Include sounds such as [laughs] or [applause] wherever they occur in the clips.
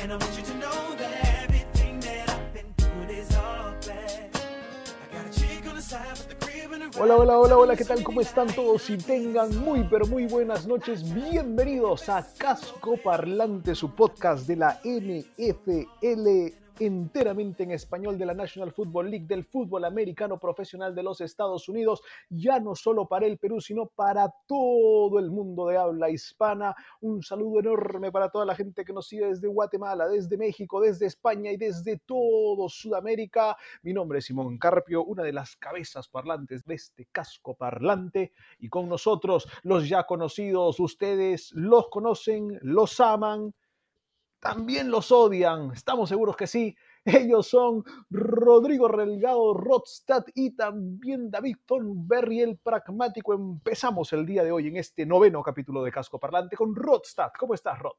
And I want you to know that everything that I've been doing is all bad. I got a chick on the side with a crib and a ride. Hola, hola, hola, hola, ¿qué tal? ¿Cómo están todos? Y tengan muy, pero muy buenas noches. Bienvenidos a Casco Parlante, su podcast de la NFL enteramente en español de la National Football League del fútbol americano profesional de los Estados Unidos, ya no solo para el Perú, sino para todo el mundo de habla hispana. Un saludo enorme para toda la gente que nos sigue desde Guatemala, desde México, desde España y desde todo Sudamérica. Mi nombre es Simón Carpio, una de las cabezas parlantes de este casco parlante. Y con nosotros, los ya conocidos, ustedes los conocen, los aman, también los odian. Estamos seguros que sí. Ellos son Rodrigo Relgado Rodstad y también David Thornberry, el pragmático. Empezamos el día de hoy en este noveno capítulo de Casco Parlante con Rodstad. ¿Cómo estás, Rod?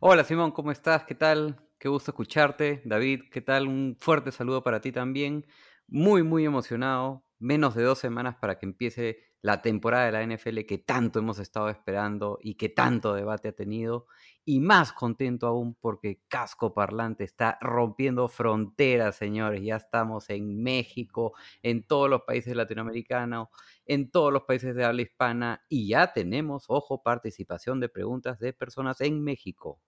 Hola Simón, ¿cómo estás? ¿Qué tal? Qué gusto escucharte. David, ¿qué tal? Un fuerte saludo para ti también. Muy, muy emocionado. Menos de dos semanas para que empiece la temporada de la NFL que tanto hemos estado esperando y que tanto debate ha tenido. Y más contento aún porque Casco Parlante está rompiendo fronteras, señores. Ya estamos en México, en todos los países latinoamericanos, en todos los países de habla hispana y ya tenemos, ojo, participación de preguntas de personas en México.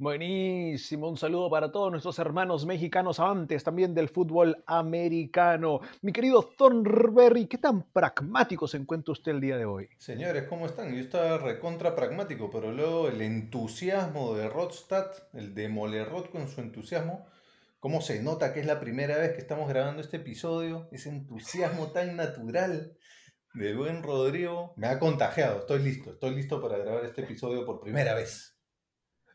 Buenísimo, un saludo para todos nuestros hermanos mexicanos amantes también del fútbol americano. Mi querido Thornberry, ¿qué tan pragmático se encuentra usted el día de hoy? Señores, ¿cómo están? Yo estaba recontra pragmático, pero luego el entusiasmo de Rodstad, el de Rod con su entusiasmo, cómo se nota que es la primera vez que estamos grabando este episodio, ese entusiasmo tan natural del buen Rodrigo, me ha contagiado, estoy listo, estoy listo para grabar este episodio por primera vez.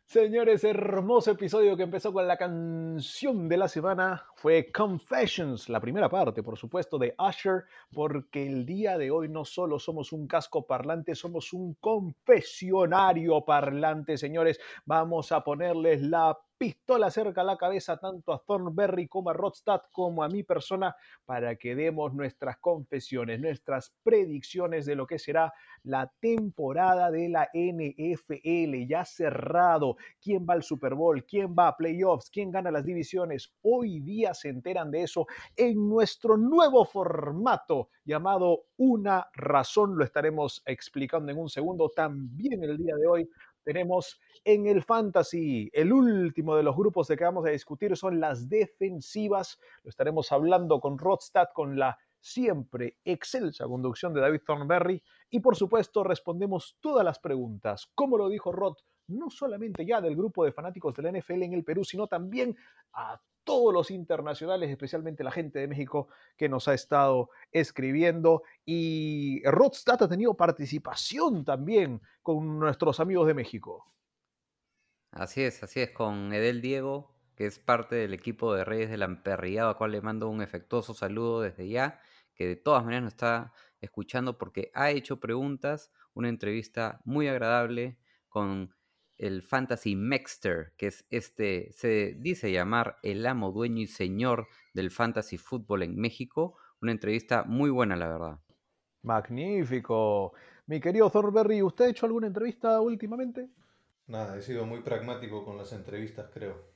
Señores, hermoso episodio que empezó con la canción de la semana fue Confessions, la primera parte, por supuesto, de Usher, porque el día de hoy no solo somos un casco parlante, somos un confesionario parlante, señores. Vamos a ponerles la pistola cerca a la cabeza tanto a Thornberry como a Rodstad como a mi persona para que demos nuestras confesiones, nuestras predicciones de lo que será la temporada de la NFL ya cerrado. ¿Quién va al Super Bowl? ¿Quién va a playoffs? ¿Quién gana las divisiones? Hoy día se enteran de eso en nuestro nuevo formato llamado Una Razón. Lo estaremos explicando en un segundo. También el día de hoy tenemos en el fantasy. El último de los grupos de que vamos a discutir son las defensivas. Lo estaremos hablando con Rodstad, con la siempre excelsa conducción de David Thornberry. Y por supuesto, respondemos todas las preguntas. Como lo dijo Rod, no solamente ya del grupo de fanáticos de la NFL en el Perú, sino también a todos los internacionales, especialmente la gente de México que nos ha estado escribiendo. Y Rodstad ha tenido participación también con nuestros amigos de México. Así es, así es, con Edel Diego, que es parte del equipo de Reyes del Amperriado, a cual le mando un efectuoso saludo desde ya, que de todas maneras nos está escuchando porque ha hecho preguntas, una entrevista muy agradable con el Fantasy Mexter, que es este, se dice llamar el amo, dueño y señor del fantasy fútbol en México. Una entrevista muy buena, la verdad. Magnífico. Mi querido Thornberry, ¿usted ha hecho alguna entrevista últimamente? Nada, he sido muy pragmático con las entrevistas, creo.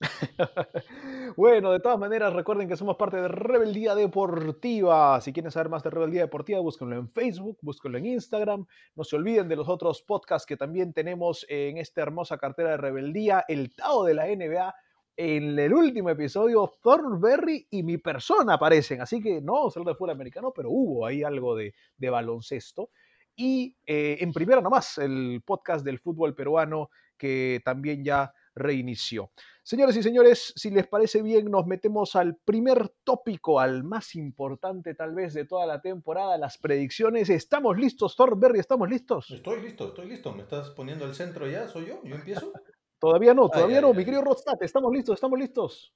[laughs] bueno, de todas maneras, recuerden que somos parte de Rebeldía Deportiva. Si quieren saber más de Rebeldía Deportiva, búsquenlo en Facebook, búsquenlo en Instagram. No se olviden de los otros podcasts que también tenemos en esta hermosa cartera de Rebeldía, el Tao de la NBA. En el último episodio, Thornberry y mi persona aparecen, así que no solo de fútbol americano, pero hubo ahí algo de, de baloncesto. Y eh, en primera nomás, el podcast del fútbol peruano que también ya reinició. Señores y señores, si les parece bien, nos metemos al primer tópico, al más importante tal vez de toda la temporada, las predicciones. ¿Estamos listos, Thorberry? ¿Estamos listos? Estoy listo, estoy listo. ¿Me estás poniendo al centro ya? ¿Soy yo? ¿Yo empiezo? [laughs] Todavía no, todavía ay, no, ay. mi querido Rodstad, estamos listos, estamos listos.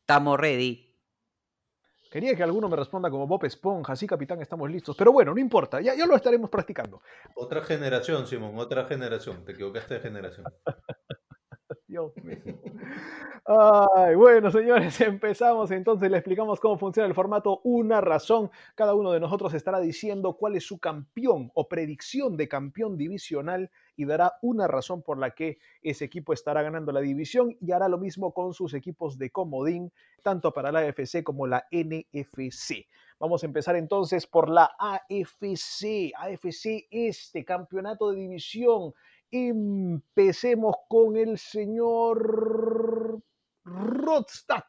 Estamos ready. Quería que alguno me responda como Bob Esponja, sí, capitán, estamos listos. Pero bueno, no importa, ya, ya lo estaremos practicando. Otra generación, Simón, otra generación. Te equivocaste de generación. [laughs] Dios [laughs] mío. Ay, bueno, señores, [laughs] empezamos. Entonces le explicamos cómo funciona el formato Una Razón. Cada uno de nosotros estará diciendo cuál es su campeón o predicción de campeón divisional y dará una razón por la que ese equipo estará ganando la división y hará lo mismo con sus equipos de comodín, tanto para la AFC como la NFC. Vamos a empezar entonces por la AFC, AFC este campeonato de división. Empecemos con el señor Rodstad.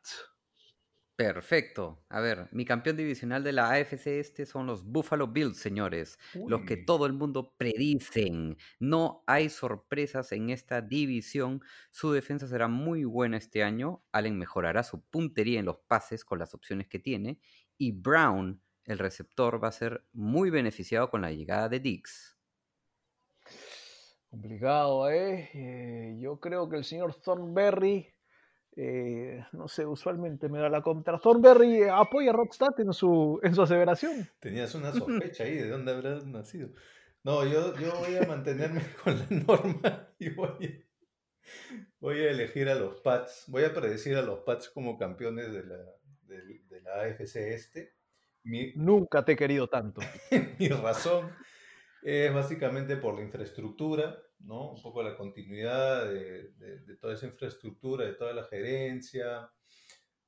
Perfecto. A ver, mi campeón divisional de la AFC este son los Buffalo Bills, señores. Los que todo el mundo predicen. No hay sorpresas en esta división. Su defensa será muy buena este año. Allen mejorará su puntería en los pases con las opciones que tiene. Y Brown, el receptor, va a ser muy beneficiado con la llegada de Diggs. Complicado, ¿eh? Eh, Yo creo que el señor Thornberry, eh, no sé, usualmente me da la contra. Thornberry apoya a Rodstad en su, en su aseveración. Tenías una sospecha ahí de dónde habrá nacido. No, yo, yo voy a [laughs] mantenerme con la norma y voy a, voy a elegir a los Pats. Voy a predecir a los Pats como campeones de la, de, de la AFC este. Mi, Nunca te he querido tanto. [laughs] mi razón es básicamente por la infraestructura, ¿no? Un poco la continuidad de, toda esa infraestructura, de toda la gerencia,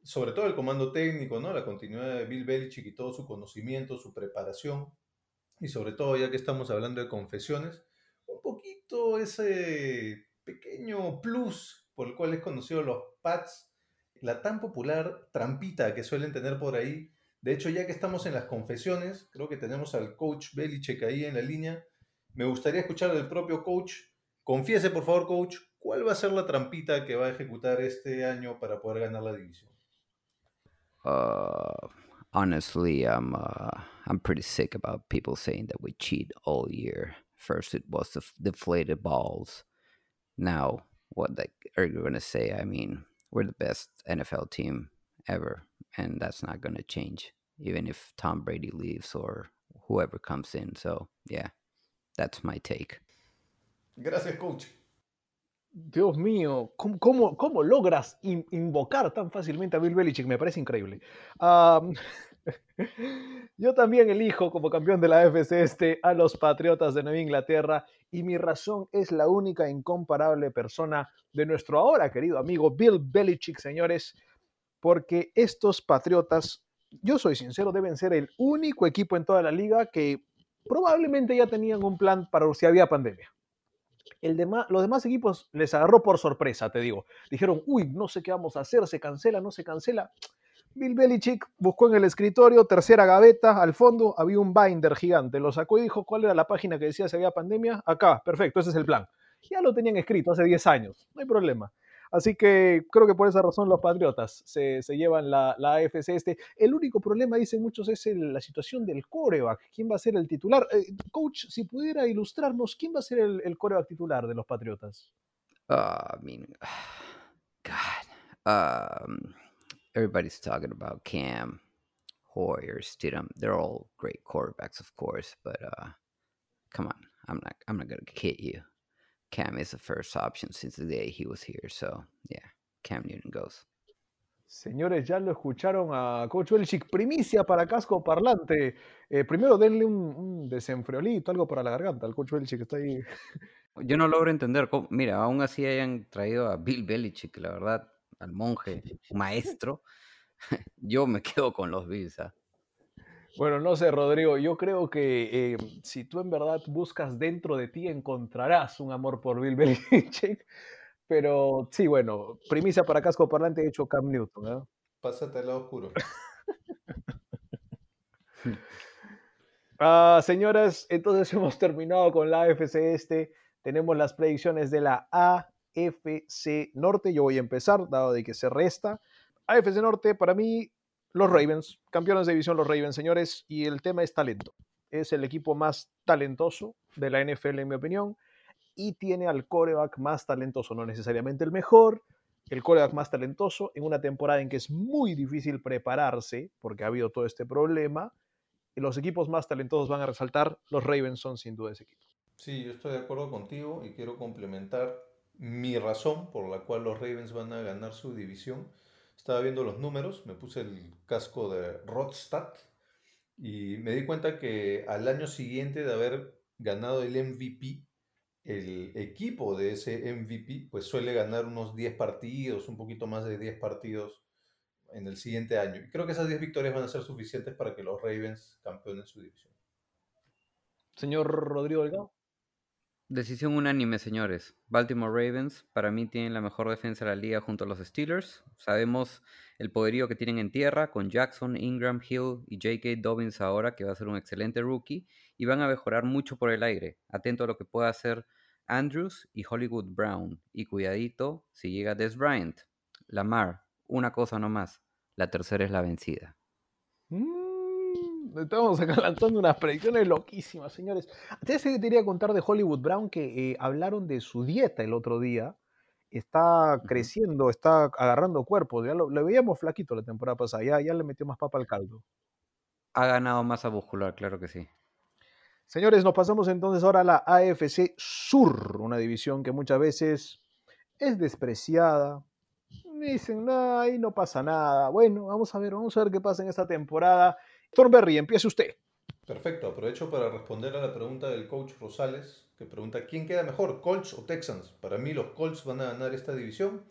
sobre todo el comando técnico, ¿no? La continuidad de Bill Belichick y todo su conocimiento, su preparación, y sobre todo, ya que estamos hablando de confesiones, un poquito ese pequeño plus por el cual es conocido los Pats, la tan popular trampita que suelen tener por ahí. De hecho, ya que estamos en las confesiones, creo que tenemos al coach Belichick ahí en la línea. Me gustaría escuchar del propio coach. Confiese, por favor, coach, ¿cuál va a ser la trampita que va a ejecutar este año para poder ganar la división? Uh, honestly, I'm uh, I'm pretty sick about people saying that we cheat all year. First, it was the deflated balls. Now, what like are you gonna say? I mean, we're the best NFL team ever, and that's not gonna change, even if Tom Brady leaves or whoever comes in. So, yeah, that's my take. Gracias, coach. Dios mío, ¿cómo, cómo- cómo logras in- invocar tan fácilmente a Bill Belichick? Me parece increíble. [laughs] Yo también elijo como campeón de la AFC este a los Patriotas de Nueva Inglaterra y mi razón es la única e incomparable persona de nuestro ahora querido amigo Bill Belichick, señores, porque estos Patriotas, yo soy sincero, deben ser el único equipo en toda la liga que probablemente ya tenían un plan para si había pandemia el dema- los demás equipos les agarró por sorpresa, te digo. Dijeron, uy, no sé qué vamos a hacer, se cancela, no se cancela. Bill buscó en el escritorio, tercera gaveta, al fondo había un binder gigante. Lo sacó y dijo cuál era la página que decía si había pandemia. Acá, perfecto, ese es el plan. Ya lo tenían escrito hace 10 años, no hay problema. Así que creo que por esa razón los Patriotas se, se llevan la, la AFC este. El único problema, dicen muchos, es la situación del coreback. ¿Quién va a ser el titular? Eh, coach, si pudiera ilustrarnos, ¿quién va a ser el, el coreback titular de los Patriotas? Uh, I mean, [sighs] God, um, everybody's talking about Cam, Hoyer, Stidham. They're all great quarterbacks, of course, but uh, come on, I'm not, I'm not gonna kid you. Cam is the first option since the day he was here, so yeah, Cam Newton goes. Señores, ya lo escucharon a Coach Belichick. Primicia para casco parlante. Eh, primero denle un, un desenfriolito, algo para la garganta. El Coach Belichick está ahí. Yo no logro entender cómo, mira, aún así hayan traído a Bill Belichick, la verdad, al monje, [laughs] maestro. [laughs] Yo me quedo con los Bills. ¿ah? Bueno, no sé, Rodrigo. Yo creo que eh, si tú en verdad buscas dentro de ti, encontrarás un amor por Bill [laughs] Belichick. Pero sí, bueno, primicia para casco parlante he hecho Cam Newton. ¿eh? Pásate al lado oscuro. [laughs] Ah, señoras, entonces [laughs] hemos terminado con la AFC este. Tenemos las predicciones de la AFC Norte. Yo voy a empezar, dado de que se resta. AFC Norte, para mí, los Ravens, campeones de división los Ravens, señores, y el tema es talento. Es el equipo más talentoso de la NFL, en mi opinión. y tiene al coreback más talentoso, no necesariamente el mejor, el coreback más talentoso en una temporada en que es muy difícil prepararse porque ha habido todo este problema. Y los equipos más talentosos van a resaltar, los Ravens son sin duda ese equipo. Sí, yo estoy de acuerdo contigo y quiero complementar mi razón por la cual los Ravens van a ganar su división. Estaba viendo los números, me puse el casco de Rodstad y me di cuenta que al año siguiente de haber ganado el MVP, el equipo de ese MVP pues suele ganar unos 10 partidos, un poquito más de 10 partidos en el siguiente año. Y creo que esas 10 victorias van a ser suficientes para que los Ravens campeonen su división. Señor Rodrigo Delgado. Decisión unánime, señores. Baltimore Ravens para mí tienen la mejor defensa de la liga junto a los Steelers. Sabemos el poderío que tienen en tierra con Jackson, Ingram, Hill y J.K. Dobbins ahora, que va a ser un excelente rookie, y van a mejorar mucho por el aire. Atento a lo que pueda hacer Andrews y Hollywood Brown. Y cuidadito si llega Des Bryant. Lamar, una cosa nomás. La tercera es la vencida. Mm, estamos acá [laughs] lanzando unas predicciones loquísimas, señores. Antes que te quería contar de Hollywood Brown que eh, hablaron de su dieta el otro día. Está creciendo, está agarrando cuerpo. Ya lo, lo veíamos flaquito la temporada pasada. Ya, ya le metió más papa al caldo. Ha ganado masa muscular, claro que sí. Señores, nos pasamos entonces ahora a la AFC Sur, una división que muchas veces es despreciada. Dicen, no, ahí no pasa nada. Bueno, vamos a ver, vamos a ver qué pasa en esta temporada. Thornberry, empiece usted. Perfecto, aprovecho para responder a la pregunta del coach Rosales, que pregunta, ¿quién queda mejor, Colts o Texans? Para mí los Colts van a ganar esta división.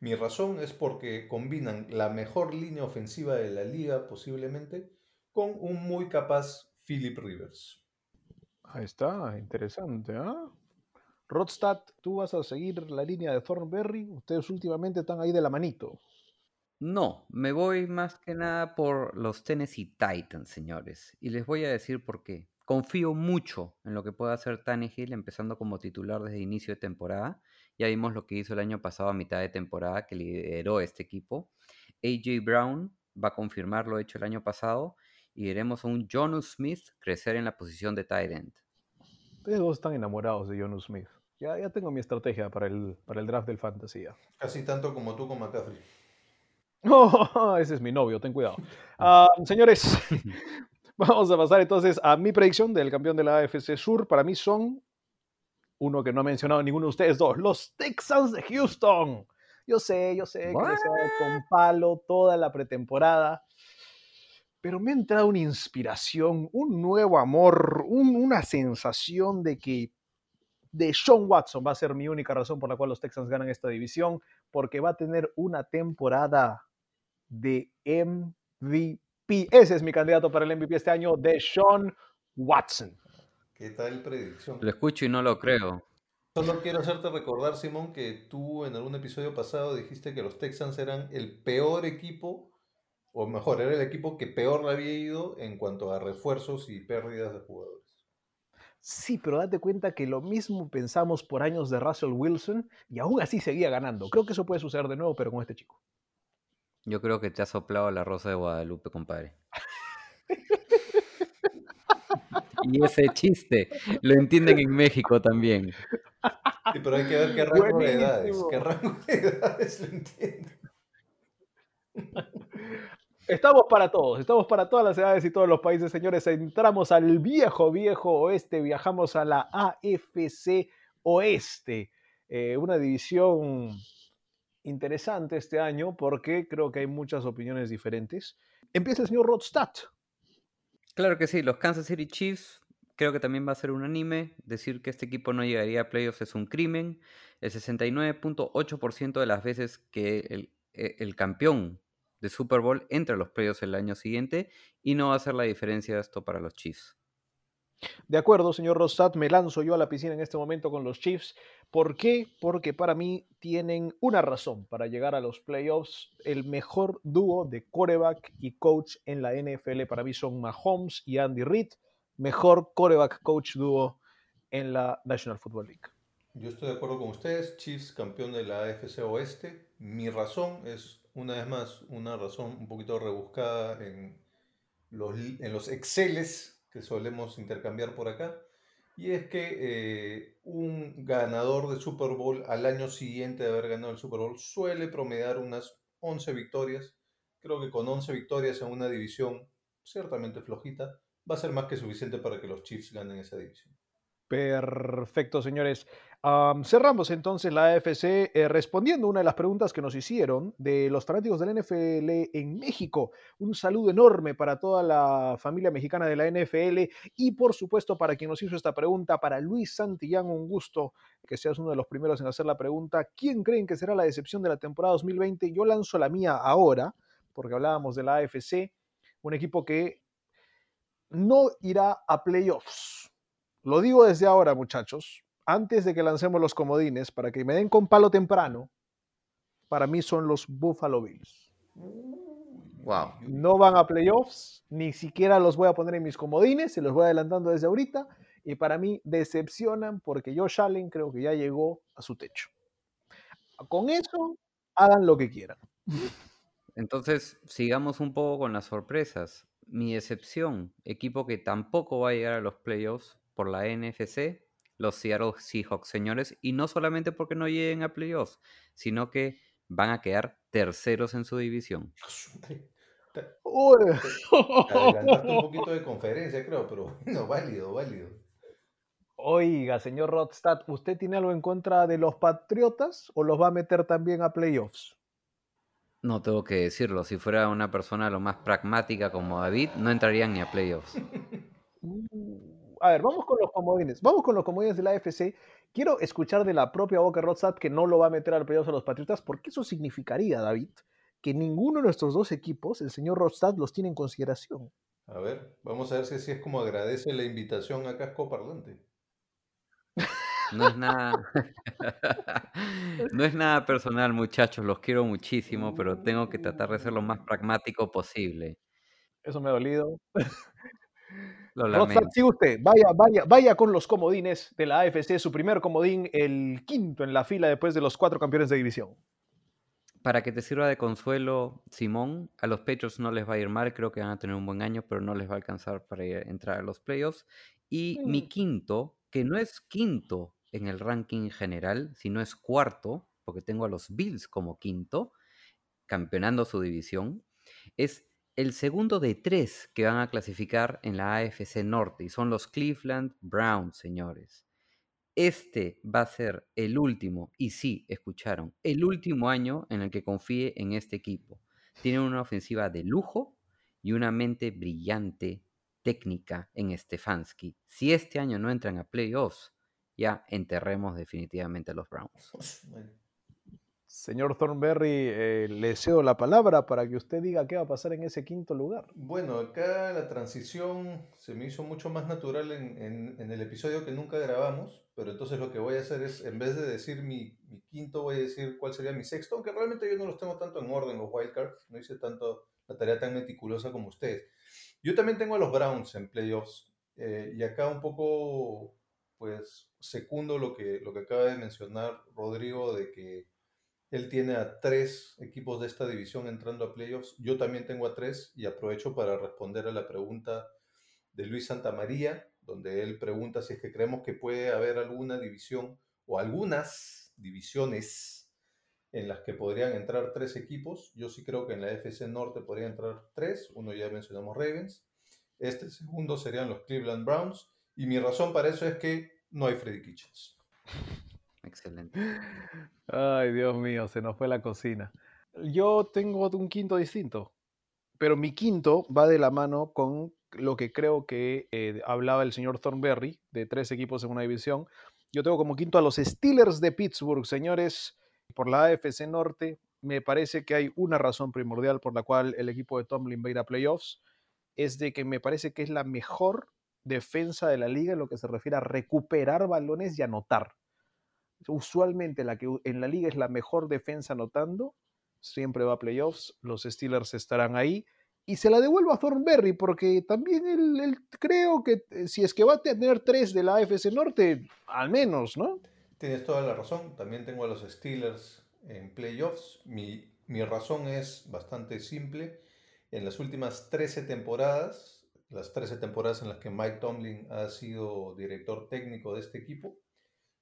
Mi razón es porque combinan la mejor línea ofensiva de la liga posiblemente con un muy capaz Philip Rivers. Ahí está, interesante. ¿ah? Rodstad, tú vas a seguir la línea de Thornberry. Ustedes últimamente están ahí de la manito. No, me voy más que nada por los Tennessee Titans, señores. Y les voy a decir por qué. Confío mucho en lo que pueda hacer Tannehill empezando como titular desde inicio de temporada. Ya vimos lo que hizo el año pasado a mitad de temporada que lideró este equipo. AJ Brown va a confirmar lo hecho el año pasado y veremos a un Jonu Smith crecer en la posición de tight end. Ustedes dos están enamorados de Jonu Smith. Ya, ya tengo mi estrategia para el, para el draft del fantasy. ya. Casi tanto como tú con McCaffrey. Oh, [laughs] ese es mi novio, ten cuidado. Ah, señores, [laughs] [laughs] vamos a pasar entonces a mi predicción del campeón de la AFC Sur. Para mí son uno que no ha mencionado ninguno de ustedes dos, los Texans de Houston. Yo sé, yo sé que les he con palo toda la pretemporada, pero me ha entrado una inspiración, un nuevo amor, un- una sensación de que de Sean Watson va a ser mi única razón por la cual los Texans ganan esta división, porque va a tener una temporada de MVP. Ese es mi candidato para el MVP este año, de Sean Watson. ¿Qué tal predicción? Lo escucho y no lo creo. Solo quiero hacerte recordar, Simón, que tú en algún episodio pasado dijiste que los Texans eran el peor equipo, o mejor, era el equipo que peor le había ido en cuanto a refuerzos y pérdidas de jugadores. Sí, pero date cuenta que lo mismo pensamos por años de Russell Wilson y aún así seguía ganando. Creo que eso puede suceder de nuevo, pero con este chico. Yo creo que te ha soplado la rosa de Guadalupe, compadre. Y ese chiste lo entienden en México también. Sí, pero hay que ver qué rango de edades, qué rango de edades lo entiende. Estamos para todos, estamos para todas las edades y todos los países, señores. Entramos al viejo, viejo oeste, viajamos a la AFC Oeste, Eh, una división interesante este año porque creo que hay muchas opiniones diferentes. Empieza el señor Rodstad. Claro que sí, los Kansas City Chiefs creo que también va a ser unánime. Decir que este equipo no llegaría a playoffs es un crimen. El 69.8% de las veces que el, e- el campeón de Super Bowl entra a los playoffs el año siguiente y no va a hacer la diferencia esto para los Chiefs. De acuerdo, señor Rostad, me lanzo yo a la piscina en este momento con los Chiefs. ¿Por qué? Porque para mí tienen una razón para llegar a los playoffs. El mejor dúo de quarterback y coach en la NFL para mí son Mahomes y Andy Reid. Mejor quarterback coach dúo en la National Football League. Yo estoy de acuerdo con ustedes, Chiefs campeón de la AFC Oeste. Mi razón es, una vez más, una razón un poquito rebuscada en los, en los Exceles que solemos intercambiar por acá. Y es que eh, un ganador de Super Bowl al año siguiente de haber ganado el Super Bowl suele promediar unas 11 victorias. Creo que con 11 victorias en una división ciertamente flojita va a ser más que suficiente para que los Chiefs ganen esa división. Perfecto, señores. Am, cerramos entonces la AFC eh, respondiendo una de las preguntas que nos hicieron de los fanáticos del NFL en México. Un saludo enorme para toda la familia mexicana de la NFL y por supuesto para quien nos hizo esta pregunta, para Luis Santillán, un gusto que seas uno de los primeros en hacer la pregunta. ¿Quién creen que será la decepción de la temporada 2020? Yo lanzo la mía ahora, porque hablábamos de la AFC, un equipo que no irá a playoffs. Lo digo desde ahora, muchachos, antes de que lancemos los comodines, para que me den con palo temprano, para mí son los Buffalo Bills. Wow. No van a playoffs, ni siquiera los voy a poner en mis comodines, se los voy adelantando desde ahorita, y para mí decepcionan porque Josh Allen creo que ya llegó a su techo. Con eso, hagan lo que quieran. Entonces, sigamos un poco con las sorpresas. Mi decepción, equipo que tampoco va a llegar a los playoffs por la NFC, los Seattle Seahawks, señores, y no solamente porque no lleguen a playoffs, sino que van a quedar terceros en su división. [laughs] Te Uy. te adelantaste un poquito de conferencia, creo, pero [laughs] no, válido, válido. Oiga, señor Rodstad, ¿usted tiene algo en contra de los Patriotas o los va a meter también a playoffs? No tengo que decirlo, si fuera una persona lo más pragmática como David, no entrarían ni a playoffs. [laughs] A ver, vamos con los comodines. Vamos con los comodines de la AFC. Quiero escuchar de la propia boca Rodstad que no lo va a meter al playoffs a los Patriotas, porque eso significaría, David, que ninguno de nuestros dos equipos, el señor Rodstad, los tiene en consideración. A ver, vamos a ver si así es como agradece la invitación a Casco Parlante. No es nada. no es nada personal, muchachos. Los quiero muchísimo, pero tengo que tratar de ser lo más pragmático posible. Eso me ha dolido. Sigue usted. Vaya, vaya, vaya con los comodines de la AFC. Su primer comodín, el quinto en la fila después de los cuatro campeones de división. Para que te sirva de consuelo, Simón, a los Patriots no les va a ir mal, creo que van a tener un buen año, pero no les va a alcanzar para ir- entrar a los playoffs. Y mi Mm. quinto, que no es quinto en el ranking general, sino es cuarto, porque tengo a los Bills como quinto, campeonando su división, es el segundo de tres que van a clasificar en la AFC Norte, y son los Cleveland Browns, señores. Este va a ser el último, y sí, escucharon, el último año en el que confíe en este equipo. Tienen una ofensiva de lujo y una mente brillante, técnica en Stefanski. Si este año no entran a playoffs, ya enterremos definitivamente a los Browns. Señor Thornberry, eh, le cedo la palabra para que usted diga qué va a pasar en ese quinto lugar. Bueno, acá la transición se me hizo mucho más natural en, en- el episodio que nunca grabamos, pero entonces lo que voy a hacer es, en vez de decir mi, mi quinto, voy a decir cuál sería mi sexto, aunque realmente yo no los tengo tanto en orden, los wildcards, no hice tanto la tarea tan meticulosa como ustedes. Yo también tengo a los Browns en playoffs, eh, y acá un poco, pues, secundo lo que, lo que acaba de mencionar Rodrigo, de que él tiene a tres equipos de esta división entrando a playoffs. Yo también tengo a tres y aprovecho para responder a la pregunta de Luis Santamaría, donde él pregunta si es que creemos que puede haber alguna división o algunas divisiones en las que podrían entrar tres equipos. Yo sí creo que en la FC Norte podrían entrar tres. Uno ya mencionamos Ravens. Este segundo serían los Cleveland Browns. Y mi razón para eso es que no hay Freddy Kitchens. Excelente. Ay, Dios mío, se nos fue la cocina. Yo tengo un quinto distinto, pero mi quinto va de la mano con lo que creo que eh, hablaba el señor Thornberry, de tres equipos en una división. Yo tengo como quinto a los Steelers de Pittsburgh, señores, por la AFC Norte. Me parece que hay una razón primordial por la cual el equipo de Tomlin va a ir a playoffs, es de que me parece que es la mejor defensa de la liga en lo que se refiere a recuperar balones y anotar usualmente la que en la liga es la mejor defensa anotando, siempre va a playoffs, los Steelers estarán ahí. Y se la devuelvo a Thornberry porque también él creo que eh, si es que va a tener tres de la AFC Norte, al menos, ¿no? Tienes toda la razón. También tengo a los Steelers en playoffs. Mi, mi razón es bastante simple. En las últimas 13 temporadas, las 13 temporadas en las que Mike Tomlin ha sido director técnico de este equipo.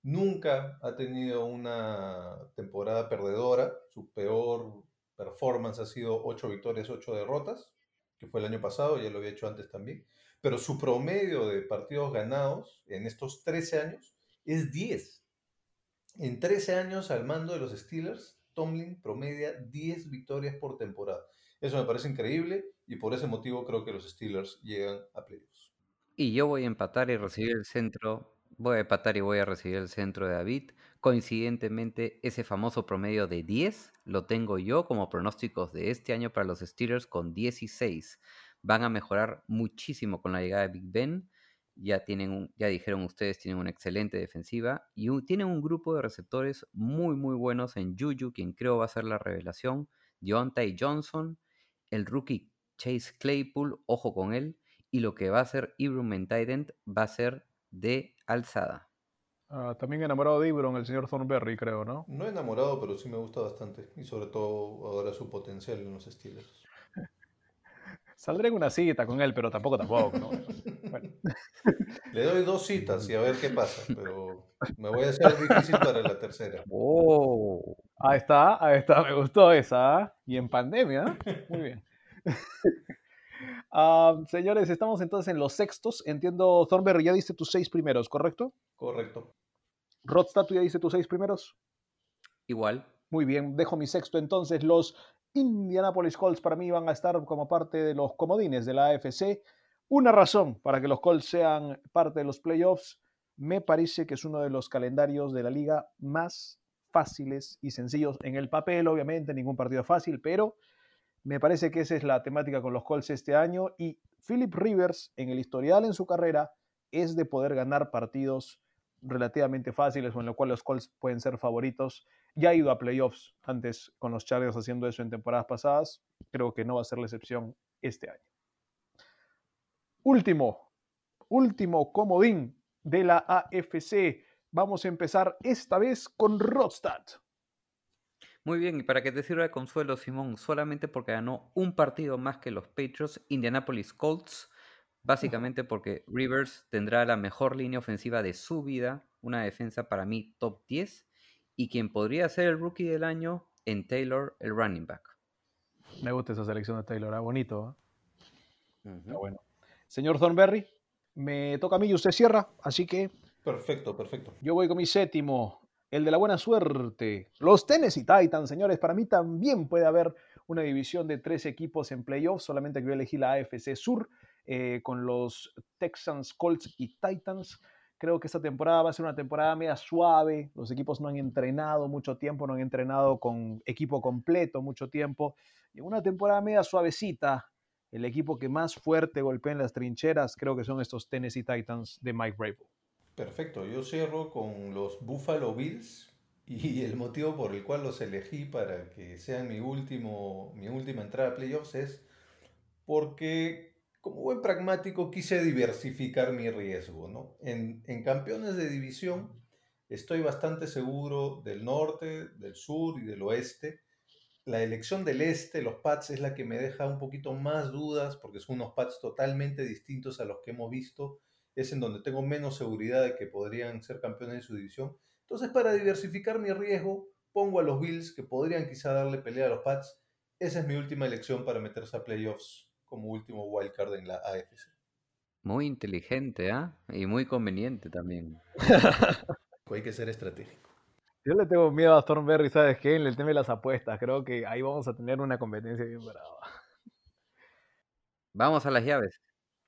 Nunca ha tenido una temporada perdedora. Su peor performance ha sido 8 victorias, 8 derrotas, que fue el año pasado, ya lo había hecho antes también. Pero su promedio de partidos ganados en estos 13 años es 10. En 13 años al mando de los Steelers, Tomlin promedia 10 victorias por temporada. Eso me parece increíble y por ese motivo creo que los Steelers llegan a playoffs. Y yo voy a empatar y recibir el centro. Voy a empatar y voy a recibir el centro de David. Coincidentemente, ese famoso promedio de 10 lo tengo yo como pronósticos de este año para los Steelers con 16. Van a mejorar muchísimo con la llegada de Big Ben. Ya, tienen ya dijeron ustedes, tienen una excelente defensiva y tienen un grupo de receptores muy, muy buenos en Juju, quien creo va a ser la revelación. Deontay Johnson, el rookie Chase Claypool, ojo con él. Y lo que va a hacer Ibram Tident va a ser de alzada. Ah, también enamorado de Ibron, el señor Thornberry, creo, ¿no? No enamorado, pero sí me gusta bastante. Y sobre todo ahora su potencial en los Steelers. [laughs] Saldré en una cita con él, pero tampoco, tampoco, ¿no? Bueno, [laughs] Le doy dos citas y a ver qué pasa, pero me voy a hacer [laughs] difícil para la tercera. ¡Oh! ahí está, ahí está, me gustó esa. ¿ah? Y en pandemia, muy bien. Ah, señores, estamos entonces en los sextos. Entiendo, Thornberry, ya diste tus seis primeros, ¿correcto? Correcto. Rodstad, ¿tú ya diste tus seis primeros? Igual. Muy bien, dejo mi sexto entonces. Los Indianapolis Colts para mí van a estar como parte de los comodines de la AFC. Una razón para que los Colts sean parte de los playoffs, me parece que es uno de los calendarios de la liga más fáciles y sencillos en el papel, obviamente, ningún partido fácil, pero me parece que esa es la temática con los Colts este año y Philip Rivers en el historial en su carrera es de poder ganar partidos relativamente fáciles o en lo cual los Colts pueden ser favoritos. Ya ha ido a playoffs antes con los Chargers haciendo eso en temporadas pasadas. Creo que no va a ser la excepción este año. Último, último comodín de la AFC. Vamos a empezar esta vez con Rodstad. Muy bien, y para que te sirva de consuelo, Simón, solamente porque ganó un partido más que los Patriots, Indianapolis Colts, básicamente porque Rivers tendrá la mejor línea ofensiva de su vida, una defensa para mí top 10, y quien podría ser el rookie del año en Taylor, el running back. Me gusta esa selección de Taylor, ah, bonito. ¿eh? Está bueno. Señor Thornberry, me toca a mí y usted cierra, así que Perfecto, perfecto. Yo voy con mi séptimo, el de la buena suerte. Los Tennessee Titans, señores. Para mí también puede haber una división de tres equipos en playoffs, solamente que yo elegí la AFC Sur eh, con los Texans, Colts y Titans. Creo que esta temporada va a ser una temporada media suave. Los equipos no han entrenado mucho tiempo, no han entrenado con equipo completo mucho tiempo. Y una temporada media suavecita. El equipo que más fuerte golpea en las trincheras creo que son estos Tennessee Titans de Mike Vrabel. Perfecto. Yo cierro con los Buffalo Bills y [laughs] el motivo por el cual los elegí para que sean mi, último, mi última entrada a playoffs es porque como buen pragmático quise diversificar mi riesgo. ¿no? En, en campeones de división estoy bastante seguro del norte, del sur y del oeste. La elección del este, los Pats, es la que me deja un poquito más dudas porque son unos Pats totalmente distintos a los que hemos visto. Es en donde tengo menos seguridad de que podrían ser campeones de su división. Entonces, para diversificar mi riesgo, pongo a los Bills que podrían quizá darle pelea a los Pats. Esa es mi última elección para meterse a playoffs como último wildcard en la AFC. Muy inteligente, ¿ah? Y muy conveniente también. [laughs] Hay que ser estratégico. Yo le tengo miedo a Thornberry, ¿sabes qué? En el tema de las apuestas. Creo que ahí vamos a tener una competencia bien brava. Vamos a las llaves.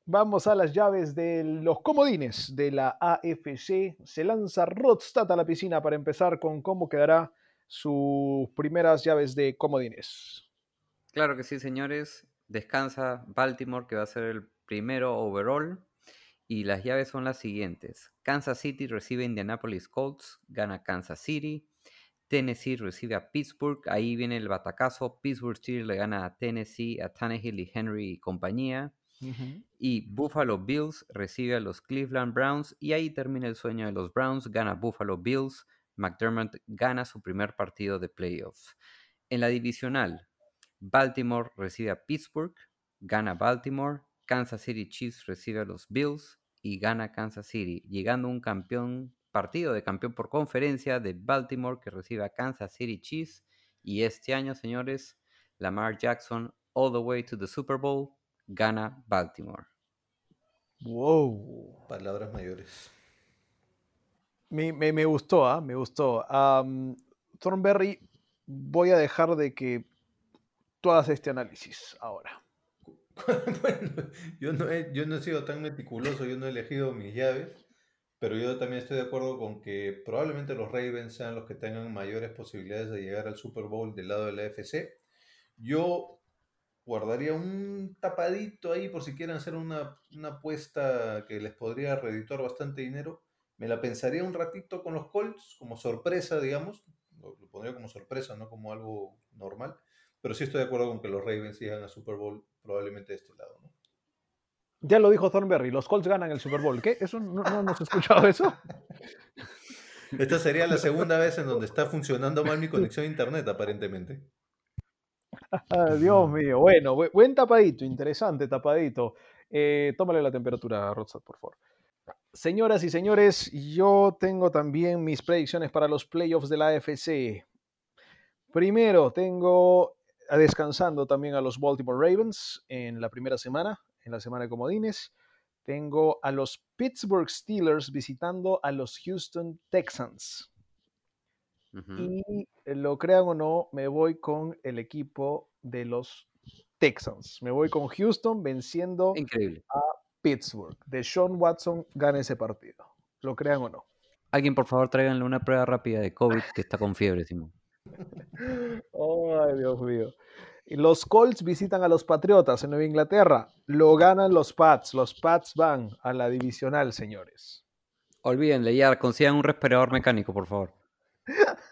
Vamos a las llaves de los comodines de la AFC. Se lanza Rodstad a la piscina para empezar con cómo quedará sus primeras llaves de comodines. Claro que sí, señores. Descansa Baltimore, que va a ser el primero overall. Y las llaves son las siguientes. Kansas City recibe a Indianapolis Colts, gana Kansas City. Tennessee recibe a Pittsburgh, ahí viene el batacazo. Pittsburgh Steelers le gana a Tennessee, a Tannehill y Henry y compañía. Y Buffalo Bills recibe a los Cleveland Browns y ahí termina el sueño de los Browns, gana Buffalo Bills, McDermott gana su primer partido de playoffs. En la divisional, Baltimore recibe a Pittsburgh, gana Baltimore, Kansas City Chiefs recibe a los Bills y gana Kansas City, llegando un campeón partido de campeón por conferencia de Baltimore que recibe a Kansas City Chiefs y este año, señores, Lamar Jackson all the way to the Super Bowl gana Baltimore. Wow. Palabras mayores. Me, me- me gustó, ¿ah? Me gustó. Thornberry, voy a dejar de que tú hagas este análisis ahora. [laughs] bueno, yo no, he, yo no he sido tan meticuloso, yo no he elegido mis llaves, pero yo también estoy de acuerdo con que probablemente los Ravens sean los que tengan mayores posibilidades de llegar al Super Bowl del lado de la FC. Yo guardaría un tapadito ahí por si quieren hacer una, una apuesta que les podría redituar bastante dinero. Me la pensaría un ratito con los Colts, como sorpresa, digamos. Lo, lo pondría como sorpresa, no como algo normal. Pero sí estoy de acuerdo con que los Ravens llegan a Super Bowl probablemente de este lado. ¿no? Ya lo dijo Thornberry, los Colts ganan el Super Bowl. ¿Qué? ¿Eso no, no hemos escuchado eso? [laughs] Esta sería la segunda vez en donde está funcionando mal mi conexión a internet, aparentemente. [laughs] Dios mío. Bueno, bu- buen tapadito, interesante tapadito. Eh, tómale la temperatura, Rodsat, por favor. Señoras y señores, yo tengo también mis predicciones para los playoffs de la AFC. Primero, tengo a- descansando también a los Baltimore Ravens en la primera semana, en la semana de comodines. Tengo a los Pittsburgh Steelers visitando a los Houston Texans. Y eh, lo crean o no, me voy con el equipo de los Texans. Me voy con Houston venciendo Increíble. Pittsburgh. De Sean Watson gana ese partido. Lo crean o no. Alguien, por favor, tráiganle una prueba rápida de COVID que está con fiebre, Simón. [laughs] Ay, Dios mío. Los Colts visitan a los Patriotas en Nueva Inglaterra. Lo ganan los Pats. Los Pats van a la divisional, señores. Olvídenle, ya consigan un respirador mecánico, por favor.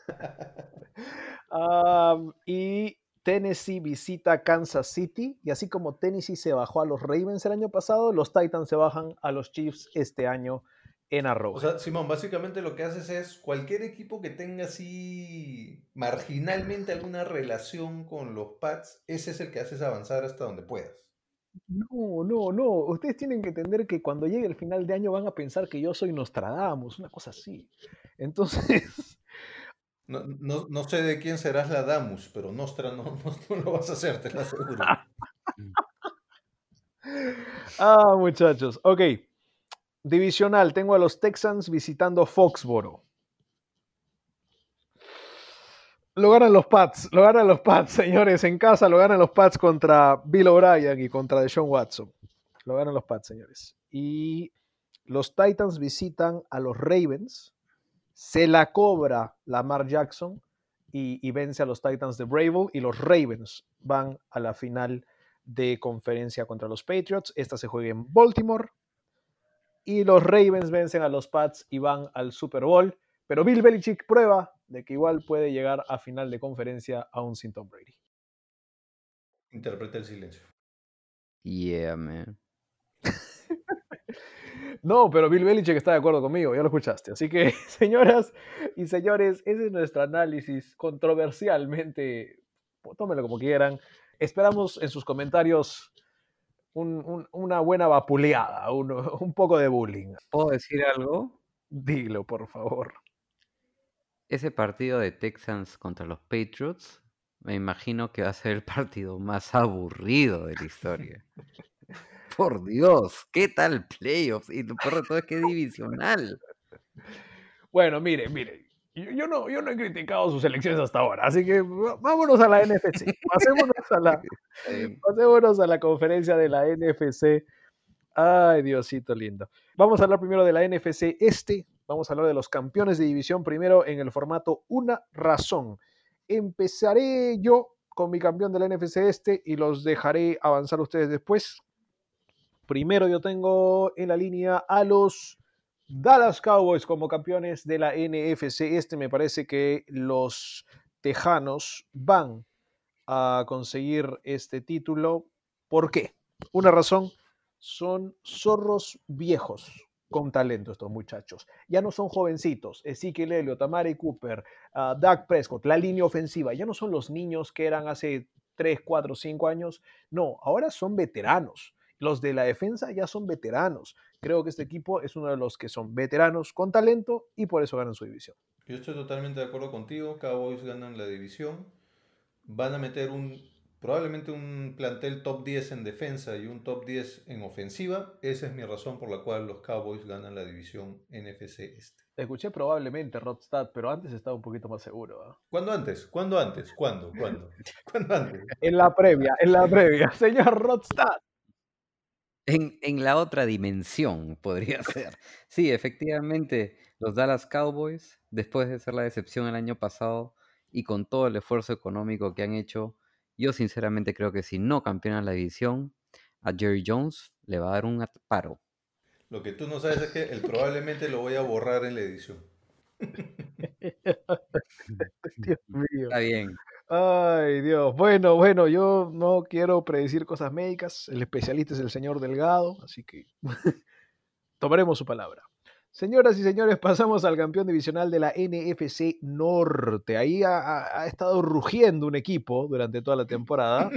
[laughs] Y Tennessee visita Kansas City. Y así como Tennessee se bajó a los Ravens el año pasado, los Titans se bajan a los Chiefs este año en O Arrowhead. sea, Simón, básicamente lo que haces es cualquier equipo que tenga así marginalmente alguna relación con los Pats, ese es el que haces avanzar hasta donde puedas. No, no, no. Ustedes tienen que entender que cuando llegue el final de año van a pensar que yo soy Nostradamus, una cosa así. Entonces, No, no, no sé de quién serás la Damus, pero Nostra [laughs] no, no, lo vas a hacer, te lo aseguro. ah, muchachos. Ok. Divisional, tengo a los Texans visitando Foxboro. Lo ganan los Pats, lo ganan los Pats, [laughs] señores. En casa lo ganan los Pats contra Bill O'Brien y contra Deshaun Watson. Lo ganan los Pats, señores. Y los Titans visitan a los Ravens. Se la cobra Lamar Jackson y, y vence a los Titans de Bravel. Y los Ravens van a la final de conferencia contra los Patriots. Esta se juega en Baltimore. Y los Ravens vencen a los Pats y van al Super Bowl. Pero Bill Belichick prueba de que igual puede llegar a final de conferencia aún sin Tom Brady. Interpreta el silencio. Yeah, man. [laughs] No, pero Bill Belichick está de acuerdo conmigo, ya lo escuchaste. Así que, [laughs] señoras y señores, ese es nuestro análisis controversialmente, tómenlo como quieran. Esperamos en sus comentarios un- un- una buena vapuleada, un, un poco de bullying. ¿Puedo decir algo? Dilo, por favor. Ese partido de Texans contra los Patriots, me imagino que va a ser el partido más aburrido de la historia. [laughs] Por Dios, ¿qué tal playoffs? Y lo peor de todo es que es divisional. Bueno, mire, mire. Yo, no, yo no he criticado sus elecciones hasta ahora, así que vámonos a la NFC. Pasémonos a la, [laughs] Pasémonos a la conferencia de la NFC. Ay, Diosito lindo. Vamos a hablar primero de la NFC Este. Vamos a hablar de los campeones de división primero en el formato Una Razón. Empezaré yo con mi campeón de la NFC Este y los dejaré avanzar ustedes después. Primero yo tengo en la línea a los Dallas Cowboys como campeones de la NFC Este. Me parece que los Tejanos van a conseguir este título. ¿Por qué? Una razón, son zorros viejos con talento estos muchachos. Ya no son jovencitos, Ezekiel Elliott, Amari Cooper, uh, Doug Prescott, la línea ofensiva, ya no son los niños que eran hace 3, 4, 5 años. No, ahora son veteranos Los de la defensa ya son veteranos. Creo que este equipo es uno de los que son veteranos con talento y por eso ganan su división. Yo estoy totalmente de acuerdo contigo. Cowboys ganan la división. Van a meter un probablemente un plantel top 10 en defensa y un top 10 en ofensiva. Esa es mi razón por la cual los Cowboys ganan la división NFC Este. Escuché probablemente Rodstad, pero antes estaba un poquito más seguro. ¿ah? ¿Cuándo antes? ¿Cuándo antes? ¿Cuándo? ¿Cuándo? [laughs] ¿Cuándo antes? En la previa, en la previa. Señor Rodstad. En, en la otra dimensión podría [laughs] ser. Sí, efectivamente, los Dallas Cowboys, después de ser la decepción el año pasado y con todo el esfuerzo económico que han hecho, yo sinceramente creo que si no campeonan la división, a Jerry Jones le va a dar un paro. Lo que tú no sabes es que el probablemente lo voy a borrar en la edición. [laughs] Dios mío. Está bien. Ay, Dios. Bueno, bueno, yo no quiero predecir cosas médicas. El especialista es el señor Delgado, así que [laughs] tomaremos su palabra. Señoras y señores, pasamos al campeón divisional de la NFC Norte. Ahí ha, estado rugiendo un equipo durante toda la temporada.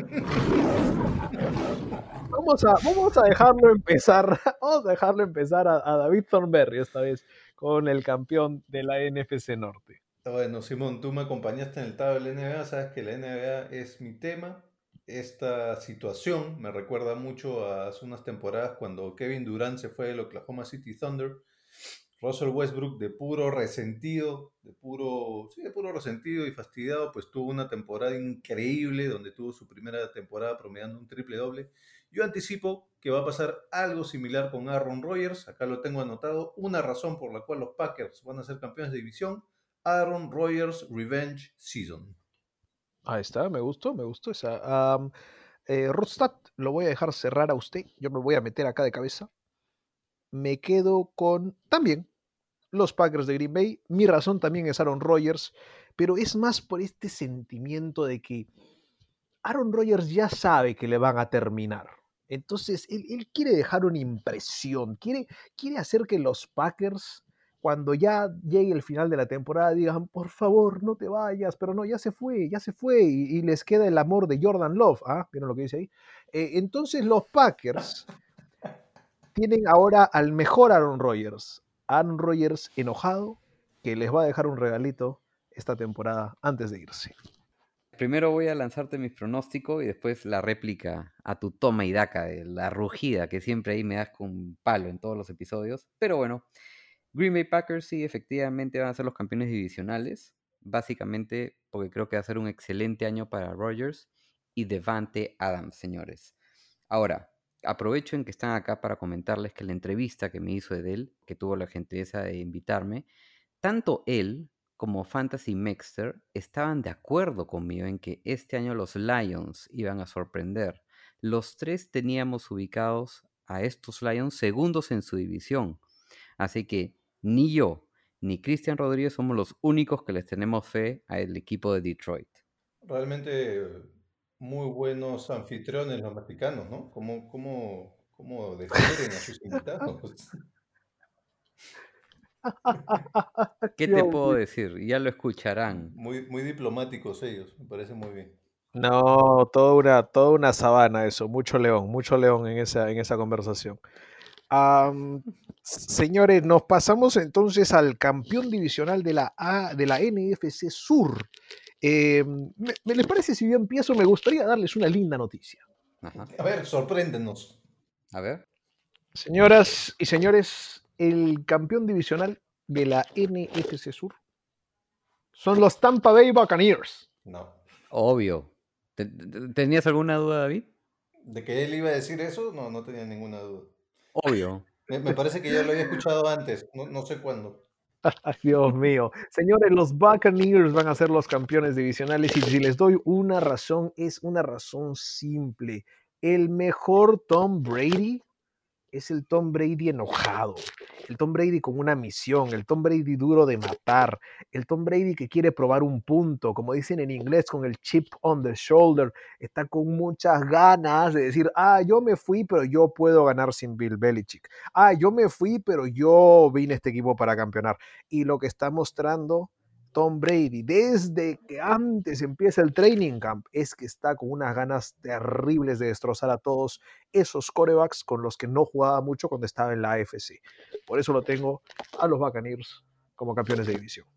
Vamos a, vamos a dejarlo empezar, [laughs] vamos a dejarlo empezar a, a David Thornberry esta vez con el campeón de la NFC Norte. Bueno, Simón, tú me acompañaste en el tablo de la NBA, sabes que la NBA es mi tema. Esta situación me recuerda mucho a unas temporadas cuando Kevin Durant se fue del Oklahoma City Thunder. Russell Westbrook, de puro resentido, de puro, sí, de puro resentido y fastidiado, pues tuvo una temporada increíble donde tuvo su primera temporada promediando un triple doble. Yo anticipo que va a pasar algo similar con Aaron Rodgers. Acá lo tengo anotado. Una razón por la cual los Packers van a ser campeones de división. Aaron Rodgers Revenge Season. Ahí está, me gustó, me gustó esa. Rodstad, lo voy a dejar cerrar a usted. Yo me voy a meter acá de cabeza. Me quedo con también los Packers de Green Bay. Mi razón también es Aaron Rodgers, pero es más por este sentimiento de que Aaron Rodgers ya sabe que le van a terminar. Entonces, él, él quiere dejar una impresión, quiere, quiere hacer que los Packers, cuando ya llegue el final de la temporada, digan, por favor, no te vayas, pero no, ya se fue, ya se fue, y, les queda el amor de Jordan Love, ¿ah? ¿Vieron lo que dice ahí? Eh, entonces, los Packers tienen ahora al mejor Aaron Rodgers, Aaron Rodgers enojado, que les va a dejar un regalito esta temporada antes de irse. Primero voy a lanzarte mis pronósticos y después la réplica a tu toma y daca de la rugida que siempre ahí me das con un palo en todos los episodios. Pero bueno, Green Bay Packers sí efectivamente van a ser los campeones divisionales, básicamente porque creo que va a ser un excelente año para Rodgers y Devante Adams, señores. Ahora, aprovecho en que están acá para comentarles que la entrevista que me hizo Edel, que tuvo la gentileza de invitarme, tanto él como Fantasy Mexter estaban de acuerdo conmigo en que este año los Lions iban a sorprender. Los tres teníamos ubicados a estos Lions segundos en su división. Así que ni yo ni Cristian Rodríguez somos los únicos que les tenemos fe al equipo de Detroit. Realmente muy buenos anfitriones los mexicanos, ¿no? ¿Cómo, cómo, cómo defienden a sus invitados? [laughs] ¿Qué te puedo decir? Ya lo escucharán. Muy, muy diplomáticos ellos, me parece muy bien. No, toda una, toda una sabana eso, mucho león, mucho león en esa, en esa conversación. Señores, nos pasamos entonces al campeón divisional de la, A, de la NFC Sur. Eh, me, me les parece si yo empiezo? Me gustaría darles una linda noticia. Ajá. A ver, sorpréndenos. A ver. Señoras y señores, el campeón divisional de la NFC Sur son los Tampa Bay Buccaneers. No. Obvio. ¿Te- te- ¿Tenías alguna duda, David? De que él iba a decir eso, no, no tenía ninguna duda. Obvio. Me, parece que ya lo había escuchado antes, no, no sé cuándo. Dios mío. Señores, los Buccaneers van a ser los campeones divisionales y si les doy una razón, es una razón simple. El mejor Tom Brady es el Tom Brady enojado, el Tom Brady con una misión, el Tom Brady duro de matar, el Tom Brady que quiere probar un punto, como dicen en inglés, con el chip on the shoulder, está con muchas ganas de decir, ah, yo me fui, pero yo puedo ganar sin Bill Belichick. Ah, yo me fui, pero yo vine a este equipo para campeonar. Y lo que está mostrando Tom Brady, desde que antes empieza el training camp, es que está con unas ganas terribles de destrozar a todos esos corebacks con los que no jugaba mucho cuando estaba en la AFC. Por eso lo tengo a los Buccaneers como campeones de división.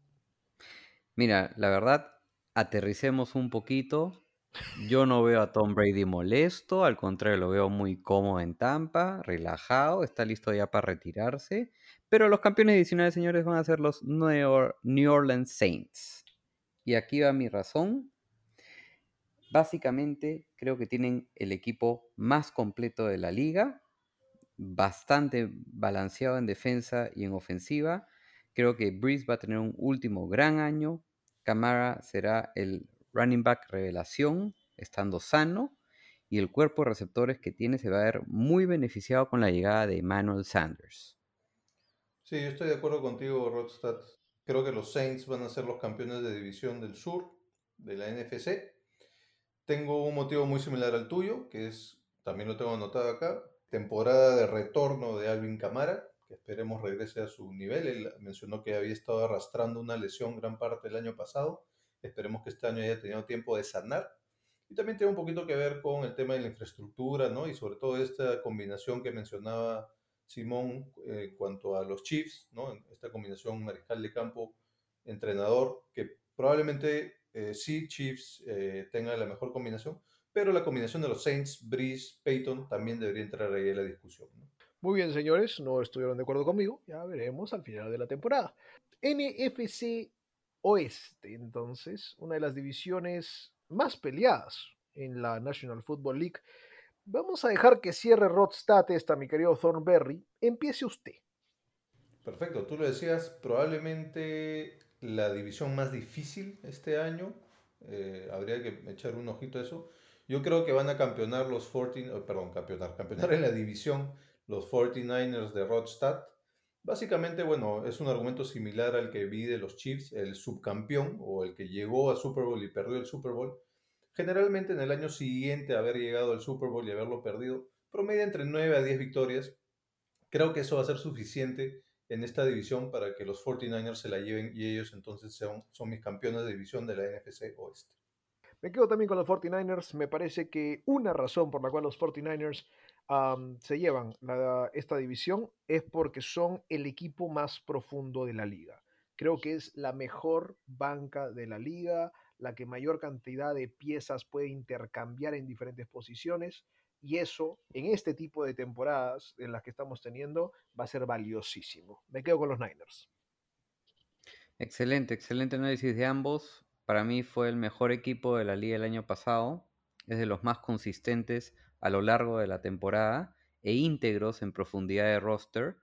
Mira, la verdad, aterricemos un poquito. Yo no veo a Tom Brady molesto, al contrario, lo veo muy cómodo en Tampa, relajado, está listo ya para retirarse. Pero los campeones adicionales, señores, van a ser los New Orleans Saints. Y aquí va mi razón. Básicamente, creo que tienen el equipo más completo de la liga, bastante balanceado en defensa y en ofensiva. Creo que Breeze va a tener un último gran año. Camara será el running back revelación, estando sano. Y el cuerpo de receptores que tiene se va a ver muy beneficiado con la llegada de Emmanuel Sanders. Sí, yo estoy de acuerdo contigo, Rodstad. Creo que los Saints van a ser los campeones de división del sur de la NFC. Tengo un motivo muy similar al tuyo, que es, también lo tengo anotado acá, temporada de retorno de Alvin Camara, que esperemos regrese a su nivel. Él mencionó que había estado arrastrando una lesión gran parte del año pasado. Esperemos que este año haya tenido tiempo de sanar. Y también tiene un poquito que ver con el tema de la infraestructura, ¿no? Y sobre todo esta combinación que mencionaba Simón eh, en cuanto a los Chiefs, ¿no? Esta combinación mariscal de campo, entrenador, que probablemente eh, sí Chiefs eh, tenga la mejor combinación, pero la combinación de los Saints, Breeze, Peyton también debería entrar ahí en la discusión. ¿no? Muy bien, señores, no estuvieron de acuerdo conmigo, ya veremos al final de la temporada. NFC Oeste, entonces, una de las divisiones más peleadas en la National Football League. Vamos a dejar que cierre Rodstad esta, mi querido Thornberry. Empiece usted. Perfecto, tú lo decías, probablemente la división más difícil este año. Eh, habría que echar un ojito a eso. Yo creo que van a campeonar los 14, perdón, campeonar, [laughs] campeonar en la división los 49ers de Rodstad. Básicamente, bueno, es un argumento similar al que vi de los Chiefs, el subcampeón o el que llegó a Super Bowl y perdió el Super Bowl. Generalmente en el año siguiente haber llegado al Super Bowl y haberlo perdido, promedia entre 9 a 10 victorias. Creo que eso va a ser suficiente en esta división para que los 49ers se la lleven y ellos entonces son, son mis campeones de división de la NFC Oeste. Me quedo también con los 49ers. Me parece que una razón por la cual los 49ers se llevan esta división es porque son el equipo más profundo de la liga. Creo que es la mejor banca de la liga, la que mayor cantidad de piezas puede intercambiar en diferentes posiciones. Y eso, en este tipo de temporadas en las que estamos teniendo, va a ser valiosísimo. Me quedo con los Niners. Excelente, excelente análisis de ambos. Para mí fue el mejor equipo de la liga el año pasado. Es de los más consistentes a lo largo de la temporada e íntegros en profundidad de roster.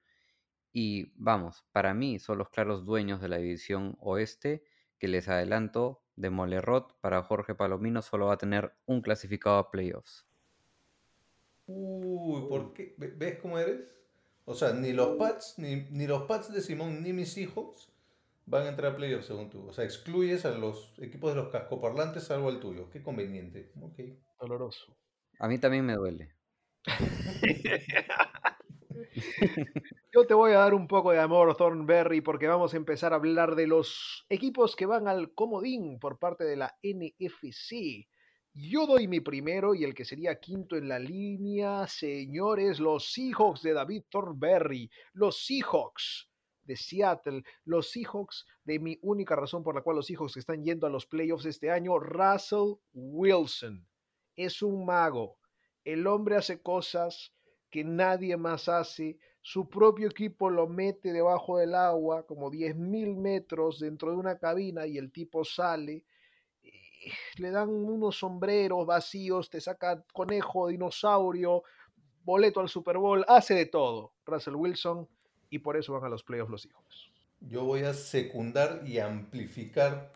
Y vamos, para mí son los claros dueños de la división oeste, que les adelanto, de Molerot para Jorge Palomino solo va a tener un clasificado a playoffs. Uy, ¿por qué? ¿Ves cómo eres? O sea, ni los Pats, ni, ni los Pats de Simón, ni mis hijos van a entrar a playoffs según tú. O sea, excluyes a los equipos de los cascoparlantes salvo el tuyo. Qué conveniente. Ok. Doloroso. A mí también me duele. [laughs] Yo te voy a dar un poco de amor, Thornberry, porque vamos a empezar a hablar de los equipos que van al comodín por parte de la NFC. Yo doy mi primero y el que sería quinto en la línea, señores, los Seahawks de David Thornberry, los Seahawks de Seattle, los Seahawks de mi única razón por la cual los Seahawks están yendo a los playoffs este año, Russell Wilson es un mago. El hombre hace cosas que nadie más hace. Su propio equipo lo mete debajo del agua, como 10.000 metros dentro de una cabina y el tipo sale. Le dan unos sombreros vacíos, te saca conejo, dinosaurio, boleto al Super Bowl, hace de todo. Russell Wilson, y por eso van a los playoffs los hijos. Yo voy a secundar y amplificar,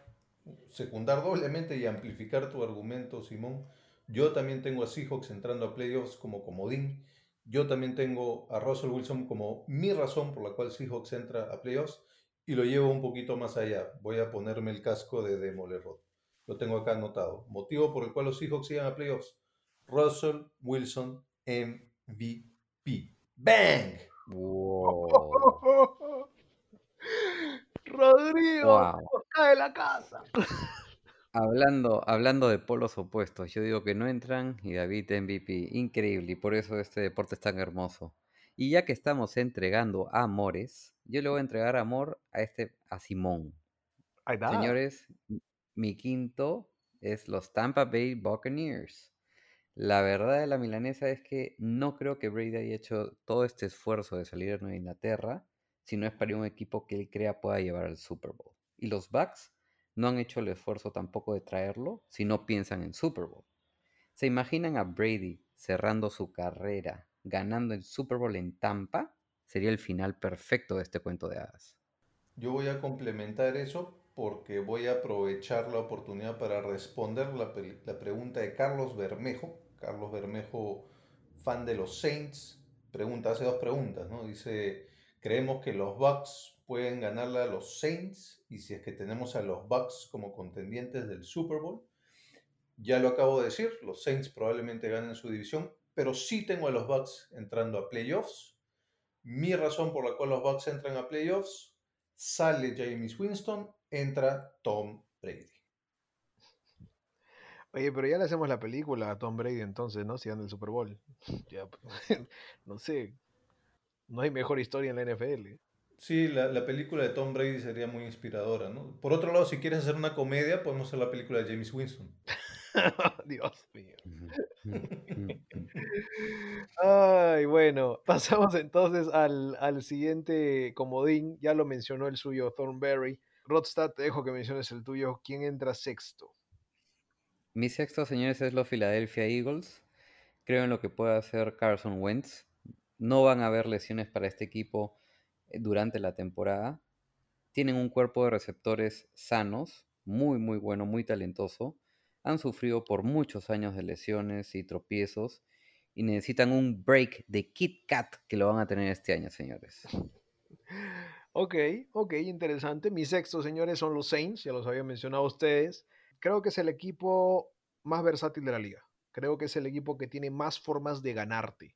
secundar doblemente y amplificar tu argumento, Simón yo también tengo a Seahawks entrando a playoffs como comodín. Yo también tengo a Russell Wilson como mi razón por la cual Seahawks entra a playoffs y lo llevo un poquito más allá. Voy a ponerme el casco de Demolerod. Lo tengo acá anotado. Motivo por el cual los Seahawks llegan a playoffs. Russell Wilson MVP. ¡Bang! Wow. [laughs] Rodrigo, Wow. la casa. Hablando, hablando de polos opuestos, yo digo que no entran y David MVP, increíble, y por eso este deporte es tan hermoso. Y ya que estamos entregando amores, yo le voy a entregar amor a este, a Simón. Ahí está. Señores, mi quinto es los Tampa Bay Buccaneers. La verdad de la milanesa es que no creo que Brady haya hecho todo este esfuerzo de salir de Nueva Inglaterra si no es para un equipo que él crea pueda llevar al Super Bowl. Y los Bucks no han hecho el esfuerzo tampoco de traerlo si no piensan en Super Bowl. ¿Se imaginan a Brady cerrando su carrera, ganando el Super Bowl en Tampa? Sería el final perfecto de este cuento de hadas. Yo voy a complementar eso porque voy a aprovechar la oportunidad para responder la, pregunta de Carlos Bermejo. Carlos Bermejo, fan de los Saints, pregunta, hace dos preguntas, ¿no? Dice, creemos que los Bucks pueden ganarle a los Saints y si es que tenemos a los Bucks como contendientes del Super Bowl. Ya lo acabo de decir, los Saints probablemente ganen su división, pero sí tengo a los Bucks entrando a playoffs. Mi razón por la cual los Bucks entran a playoffs, sale James Winston, entra Tom Brady. Oye, pero ya le hacemos la película a Tom Brady entonces, ¿no? Si gana el Super Bowl. [laughs] Ya, [laughs] no sé. No hay mejor historia en la NFL. Sí, la, la película de Tom Brady sería muy inspiradora, ¿no? Por otro lado, si quieres hacer una comedia, podemos hacer la película de James Winston. [laughs] Dios mío. [laughs] Ay, bueno, pasamos entonces al, al siguiente comodín. Ya lo mencionó el suyo Thornberry. Rodstad, te dejo que menciones el tuyo. ¿Quién entra sexto? Mi sexto, señores, es los Philadelphia Eagles. Creo en lo que puede hacer Carson Wentz. No van a haber lesiones para este equipo durante la temporada. Tienen un cuerpo de receptores sanos, muy, muy bueno, muy talentoso. Han sufrido por muchos años de lesiones y tropiezos y necesitan un break de Kit Kat que lo van a tener este año, señores. [laughs] Ok, ok, interesante. Mi sexto, señores, son los Saints, ya los había mencionado a ustedes. Creo que es el equipo más versátil de la liga. Creo que es el equipo que tiene más formas de ganarte.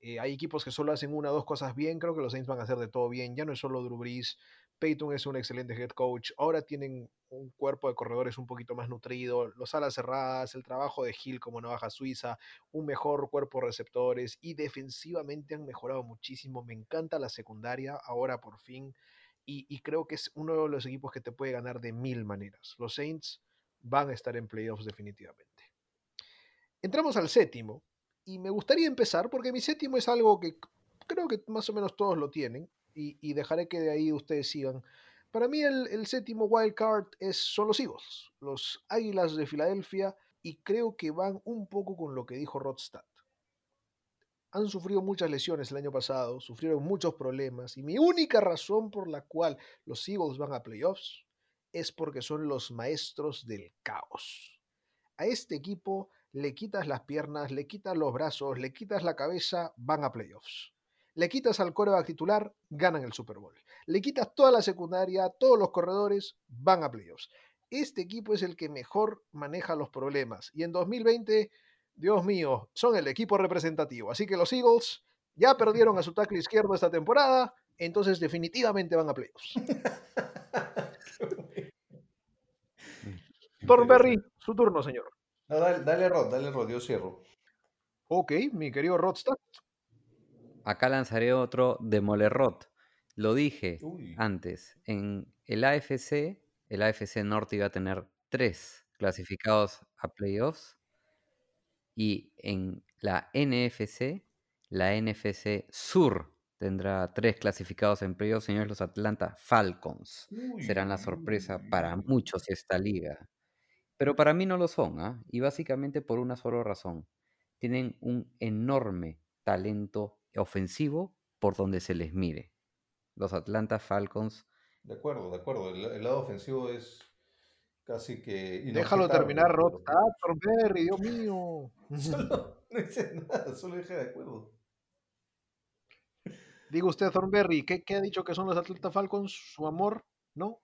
Eh, hay equipos que solo hacen una o dos cosas bien. Creo que los Saints van a hacer de todo bien. Ya no es solo Drew Brees. Peyton es un excelente head coach. Ahora tienen un cuerpo de corredores un poquito más nutrido. Los alas cerradas, el trabajo de Hill como navaja suiza, un mejor cuerpo de receptores y defensivamente han mejorado muchísimo. Me encanta la secundaria ahora por fin. Y, y creo que es uno de los equipos que te puede ganar de mil maneras. Los Saints van a estar en playoffs definitivamente. Entramos al séptimo y me gustaría empezar porque mi séptimo es algo que creo que más o menos todos lo tienen y, dejaré que de ahí ustedes sigan. Para mí el, el séptimo wild card es, son los Eagles, los Águilas de Filadelfia y creo que van un poco con lo que dijo Rodstad. Han sufrido muchas lesiones el año pasado, sufrieron muchos problemas y mi única razón por la cual los Eagles van a playoffs es porque son los maestros del caos. A este equipo le quitas las piernas, le quitas los brazos, le quitas la cabeza, van a playoffs. Le quitas al coreback titular, ganan el Super Bowl. Le quitas toda la secundaria, todos los corredores, van a playoffs. Este equipo es el que mejor maneja los problemas. Y en 2020, Dios mío, son el equipo representativo. Así que los Eagles ya perdieron a su tackle izquierdo esta temporada, entonces definitivamente van a playoffs. [laughs] Thornberry, su turno, señor. No, dale, dale Rod, dale Rod, yo cierro. Ok, mi querido Rodstad. Acá lanzaré otro Demolerrot. Lo dije Uy. antes. En el AFC, el AFC Norte iba a tener tres clasificados a playoffs. Y en la NFC, la NFC Sur tendrá tres clasificados en playoffs, señores, los Atlanta Falcons. Uy, Serán la sorpresa uy, para muchos esta liga. Pero para mí no lo son, ¿ah? Y básicamente por una sola razón. Tienen un enorme talento ofensivo por donde se les mire. Los Atlanta Falcons. De acuerdo, de acuerdo. El, el lado ofensivo es casi que. Déjalo terminar, pero- Rodstad, Thornberry, Dios [laughs] mío. Solo, no hice nada, solo dije de acuerdo. Diga usted, Thornberry, ¿qué, ¿qué ha dicho que son los Atlanta Falcons? ¿Su amor? ¿No?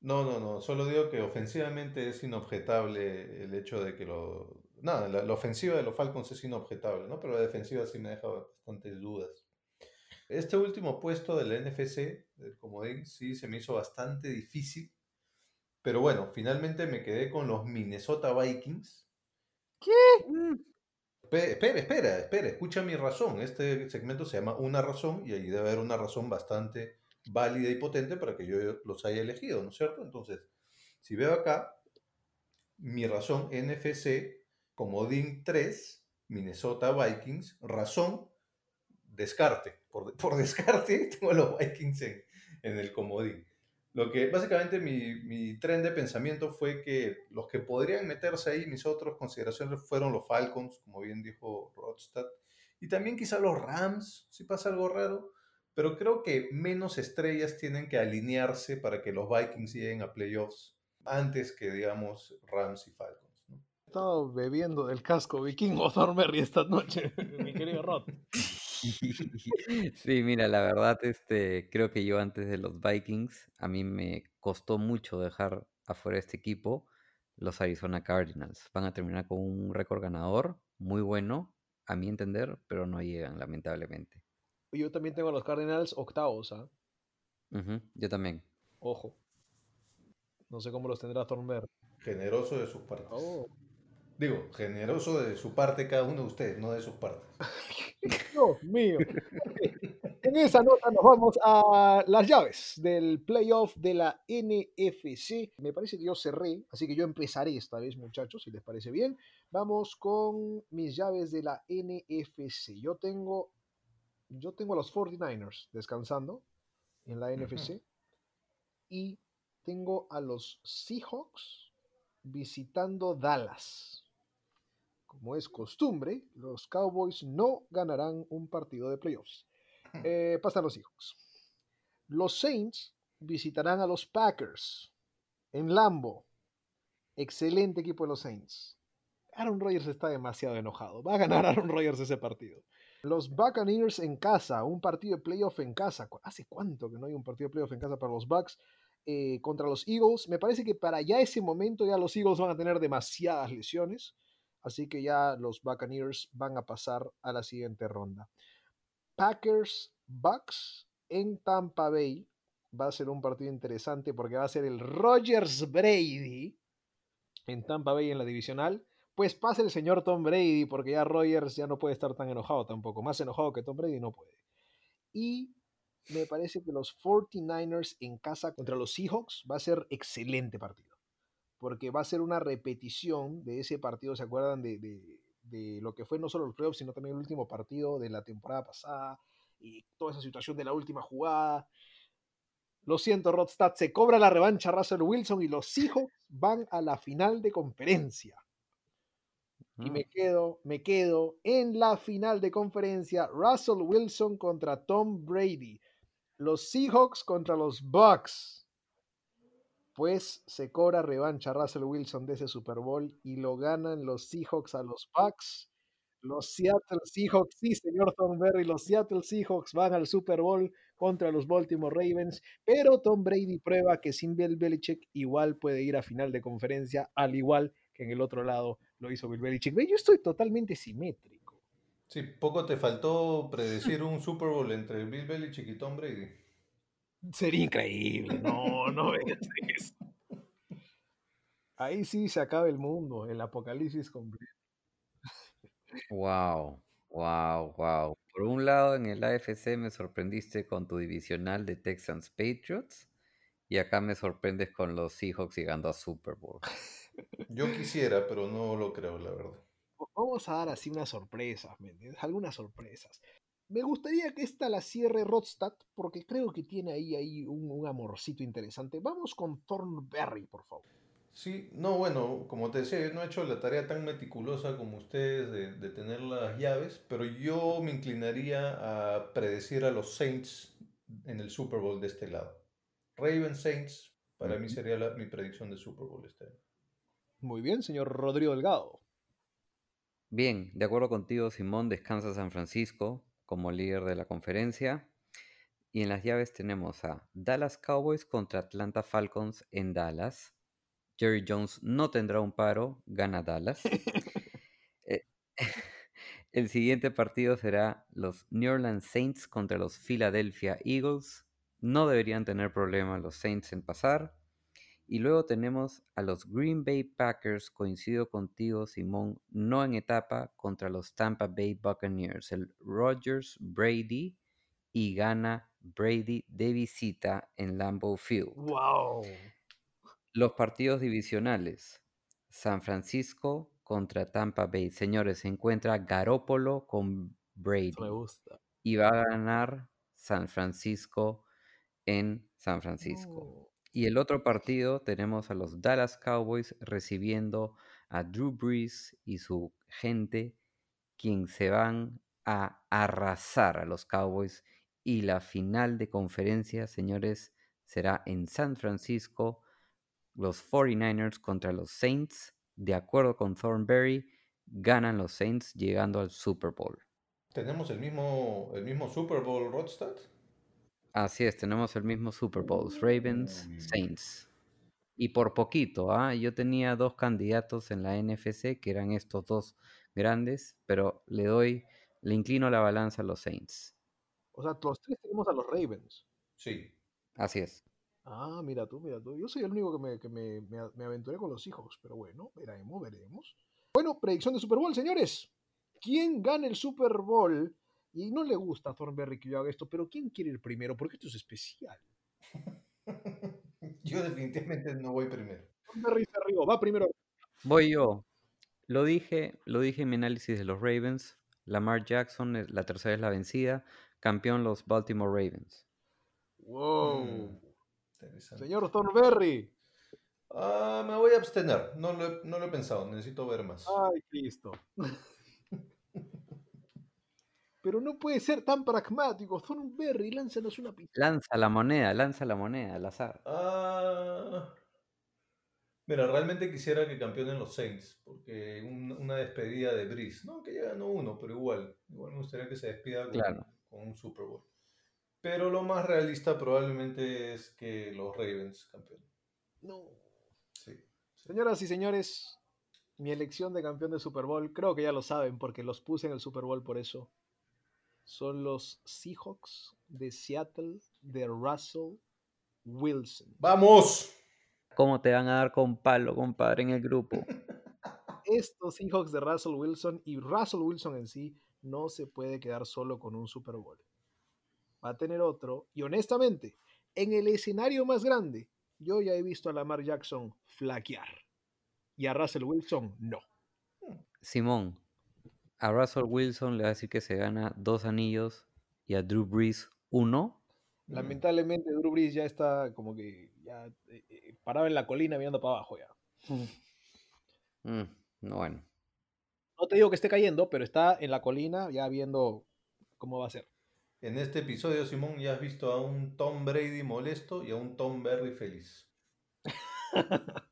No, no, no, solo digo que ofensivamente es inobjetable el hecho de que lo... Nada, la, la ofensiva de los Falcons es inobjetable, ¿no? Pero la defensiva sí me deja bastantes dudas. Este último puesto del NFC, del comodín, sí se me hizo bastante difícil. Pero bueno, finalmente me quedé con los Minnesota Vikings. Mm, Pe- Espera, espera, espera, escucha mi razón. Este segmento se llama Una razón y ahí debe haber una razón bastante válida y potente para que yo los haya elegido, ¿no es cierto? Entonces, si veo acá, mi razón NFC, comodín 3, Minnesota Vikings, razón, descarte. Por, por [laughs] descarte, tengo a los Vikings en, en el comodín. Lo que básicamente mi, mi tren de pensamiento fue que los que podrían meterse ahí, mis otras consideraciones fueron los Falcons, como bien dijo Rodstad, y también quizá los Rams, si pasa algo raro, pero creo que menos estrellas tienen que alinearse para que los Vikings lleguen a playoffs antes que, digamos, Rams y Falcons. ¿no? He estado bebiendo del casco vikingo Thornberry esta noche, [laughs] mi querido Rod. [laughs] Sí, mira, la verdad, este, creo que yo antes de los Vikings, a mí me costó mucho dejar afuera este equipo, los Arizona Cardinals. Van a terminar con un récord ganador muy bueno, a mi entender, pero no llegan, lamentablemente. Yo también tengo a los Cardinals octavos, ¿ah? Ujú, yo también. Ojo. No sé cómo los tendrá Thornberry. Generoso de sus partes. Oh. Digo, generoso de su parte cada uno de ustedes, no de sus partes. [laughs] Dios mío. En esa nota nos vamos a las llaves del playoff de la NFC. Me parece que yo cerré, así que yo empezaré esta vez, muchachos, si les parece bien. Vamos con mis llaves de la NFC. Yo tengo, yo tengo a los 49ers descansando en la NFC y tengo a los Seahawks visitando Dallas. Como es costumbre, los Cowboys no ganarán un partido de playoffs. Eh, pasan los Seahawks. Los Saints visitarán a los Packers en Lambo. Excelente equipo de los Saints. Aaron Rodgers está demasiado enojado. Va a ganar Aaron Rodgers ese partido. Los Buccaneers en casa, un partido de playoff en casa. ¿Cu- ¿Hace cuánto que no hay un partido de playoff en casa para los Bucks? Eh, contra los Eagles. Me parece que para ya ese momento ya los Eagles van a tener demasiadas lesiones. Así que ya los Buccaneers van a pasar a la siguiente ronda. Packers Bucks en Tampa Bay. Va a ser un partido interesante porque va a ser el Rogers Brady en Tampa Bay en la divisional. Pues pasa el señor Tom Brady porque ya Rogers ya no puede estar tan enojado tampoco. Más enojado que Tom Brady no puede. Y me parece que los 49ers en casa contra los Seahawks va a ser excelente partido. Porque va a ser una repetición de ese partido, ¿se acuerdan? De, de- de lo que fue no solo el playoff, sino también el último partido de la temporada pasada y toda esa situación de la última jugada. Lo siento, Rodstad, se cobra la revancha Russell Wilson y los Seahawks van a la final de conferencia. Y me quedo, me quedo en la final de conferencia Russell Wilson contra Tom Brady. Los Seahawks contra los Bucks. Pues se cobra revancha Russell Wilson de ese Super Bowl y lo ganan los Seahawks a los Bucks. Los Seattle Seahawks, sí, señor Thornberry, los Seattle Seahawks van al Super Bowl contra los Baltimore Ravens, pero Tom Brady prueba que sin Bill Belichick igual puede ir a final de conferencia, al igual que en el otro lado lo hizo Bill Belichick. Ve, Yo estoy totalmente simétrico. Sí, poco te faltó predecir un Super Bowl entre Bill Belichick y Tom Brady. Sería increíble. No, no veas eso. Ahí sí se acaba el mundo, el apocalipsis completo. Wow, wow, wow. Por un lado, en el AFC me sorprendiste con tu divisional de Texans Patriots y acá me sorprendes con los Seahawks llegando a Super Bowl. Yo quisiera, pero no lo creo, la verdad. Vamos a dar así unas sorpresas, ¿me entiendes? Algunas sorpresas. Me gustaría que esta la cierre Rodstad, porque creo que tiene ahí, ahí un, un amorcito interesante. Vamos con Thornberry, por favor. Sí, no, bueno, como te decía, yo no he hecho la tarea tan meticulosa como ustedes de, de tener las llaves, pero yo me inclinaría a predecir a los Saints en el Super Bowl de este lado. Ravens Saints, para mí sería la- mi predicción de Super Bowl este año. Muy bien, señor Rodrigo Delgado. Bien, de acuerdo contigo, Simón, descansa San Francisco como líder de la conferencia. Y en las llaves tenemos a Dallas Cowboys contra Atlanta Falcons en Dallas. Jerry Jones no tendrá un paro, gana Dallas. [laughs] Eh, [laughs] El siguiente partido será los New Orleans Saints contra los Philadelphia Eagles. No deberían tener problema los Saints en pasar. Y luego tenemos a los Green Bay Packers, coincido contigo, Simón, no en etapa, contra los Tampa Bay Buccaneers. El Rogers Brady y gana Brady de visita en Lambeau Field. ¡Wow! Los partidos divisionales. San Francisco contra Tampa Bay. Señores, se encuentra Garópolo con Brady. Me gusta. Y va a ganar San Francisco en San Francisco. No. Y el otro partido tenemos a los Dallas Cowboys recibiendo a Drew Brees y su gente, quien se van a arrasar a los Cowboys. Y la final de conferencia, señores, será en San Francisco. Los 49ers contra los Saints. De acuerdo con Thornberry, ganan los Saints llegando al Super Bowl. ¿Tenemos el mismo, el mismo Super Bowl Rodstad? Así es, tenemos el mismo Super Bowl, Ravens, Uy. Saints. Y por poquito, ¿ah? Yo tenía dos candidatos en la NFC, que eran estos dos grandes, pero le doy, le inclino la balanza a los Saints. O sea, los tres tenemos a los Ravens. Sí. Así es. Ah, mira tú, mira tú. Yo soy el único que me, que me, me aventuré con los hijos, pero bueno, veremos, veremos. Bueno, predicción de Super Bowl, señores. ¿Quién gana el Super Bowl? Y no le gusta a Thornberry que yo haga esto, pero ¿quién quiere ir primero? Porque esto es especial. [laughs] Yo definitivamente no voy primero. Thornberry se rió, va primero. Voy yo. Lo dije, lo dije en mi análisis de los Ravens. Lamar Jackson, la tercera es la vencida. Campeón los Baltimore Ravens. Wow. Mm, interesante. Señor Thornberry. Ah, me voy a abstener. No lo, he, no lo he pensado. Necesito ver más. Ay, Cristo. [laughs] Pero no puede ser tan pragmático. Thornberry, lánzanos una pista. Lanza la moneda, lanza la moneda al azar. Ah, mira, realmente quisiera que campeonen los Saints, porque un- una despedida de Breeze, no, que ya ganó uno, pero igual, igual me gustaría que se despida con, Claro. con un Super Bowl. Pero lo más realista probablemente es que los Ravens campeonen. No. Sí. sí. Señoras y señores, mi elección de campeón de Super Bowl, creo que ya lo saben porque los puse en el Super Bowl por eso. Son los Seahawks de Seattle de Russell Wilson. ¡Vamos! ¿Cómo te van a dar con palo, compadre, en el grupo? [laughs] Estos Seahawks de Russell Wilson y Russell Wilson en sí no se puede quedar solo con un Super Bowl. Va a tener otro y honestamente, en el escenario más grande, yo ya he visto a Lamar Jackson flaquear y a Russell Wilson no. Simón, a Russell Wilson le va a decir que se gana dos anillos y a Drew Brees uno. Mm. Lamentablemente Drew Brees ya está como que ya eh, eh, parado en la colina mirando para abajo ya. Mm, no, bueno. No te digo que esté cayendo, pero está en la colina ya viendo cómo va a ser. En este episodio, Simón, ya has visto a un Tom Brady molesto y a un Tom Berry feliz. [laughs]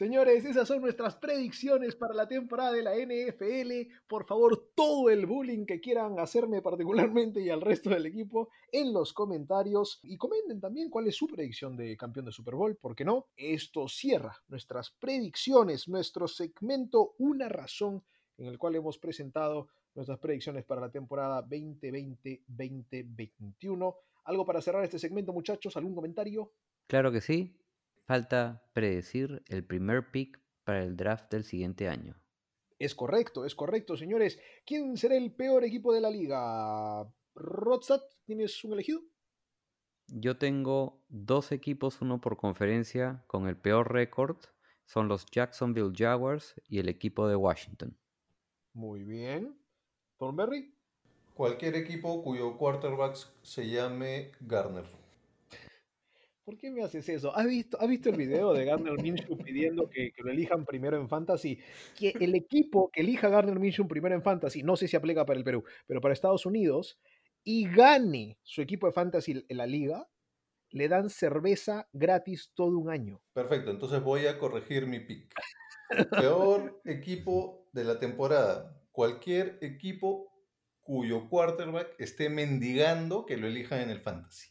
Señores, esas son nuestras predicciones para la temporada de la NFL. Por favor, todo el bullying que quieran hacerme particularmente y al resto del equipo en los comentarios. Y comenten también cuál es su predicción de campeón de Super Bowl, ¿por qué no? Esto cierra nuestras predicciones, nuestro segmento Una Razón, en el cual hemos presentado nuestras predicciones para la temporada 2020-2021. ¿Algo para cerrar este segmento, muchachos? ¿Algún comentario? Claro que sí. Falta predecir el primer pick para el draft del siguiente año. Es correcto, es correcto, señores. ¿Quién será el peor equipo de la liga? Rodstad, ¿tienes un elegido? Yo tengo dos equipos, uno por conferencia, con el peor récord. Son los Jacksonville Jaguars y el equipo de Washington. Muy bien. Thornberry. Cualquier equipo cuyo quarterback se llame Garner. ¿Por qué me haces eso? ¿Has visto, ¿has visto el video de Gardner Minshew pidiendo que, lo elijan primero en Fantasy? Que el equipo que elija Gardner Minshew primero en Fantasy, no sé si aplica para el Perú, pero para Estados Unidos, y gane su equipo de Fantasy en la liga, le dan cerveza gratis todo un año. Perfecto, entonces voy a corregir mi pick. Peor equipo de la temporada. Cualquier equipo cuyo quarterback esté mendigando que lo elijan en el fantasy.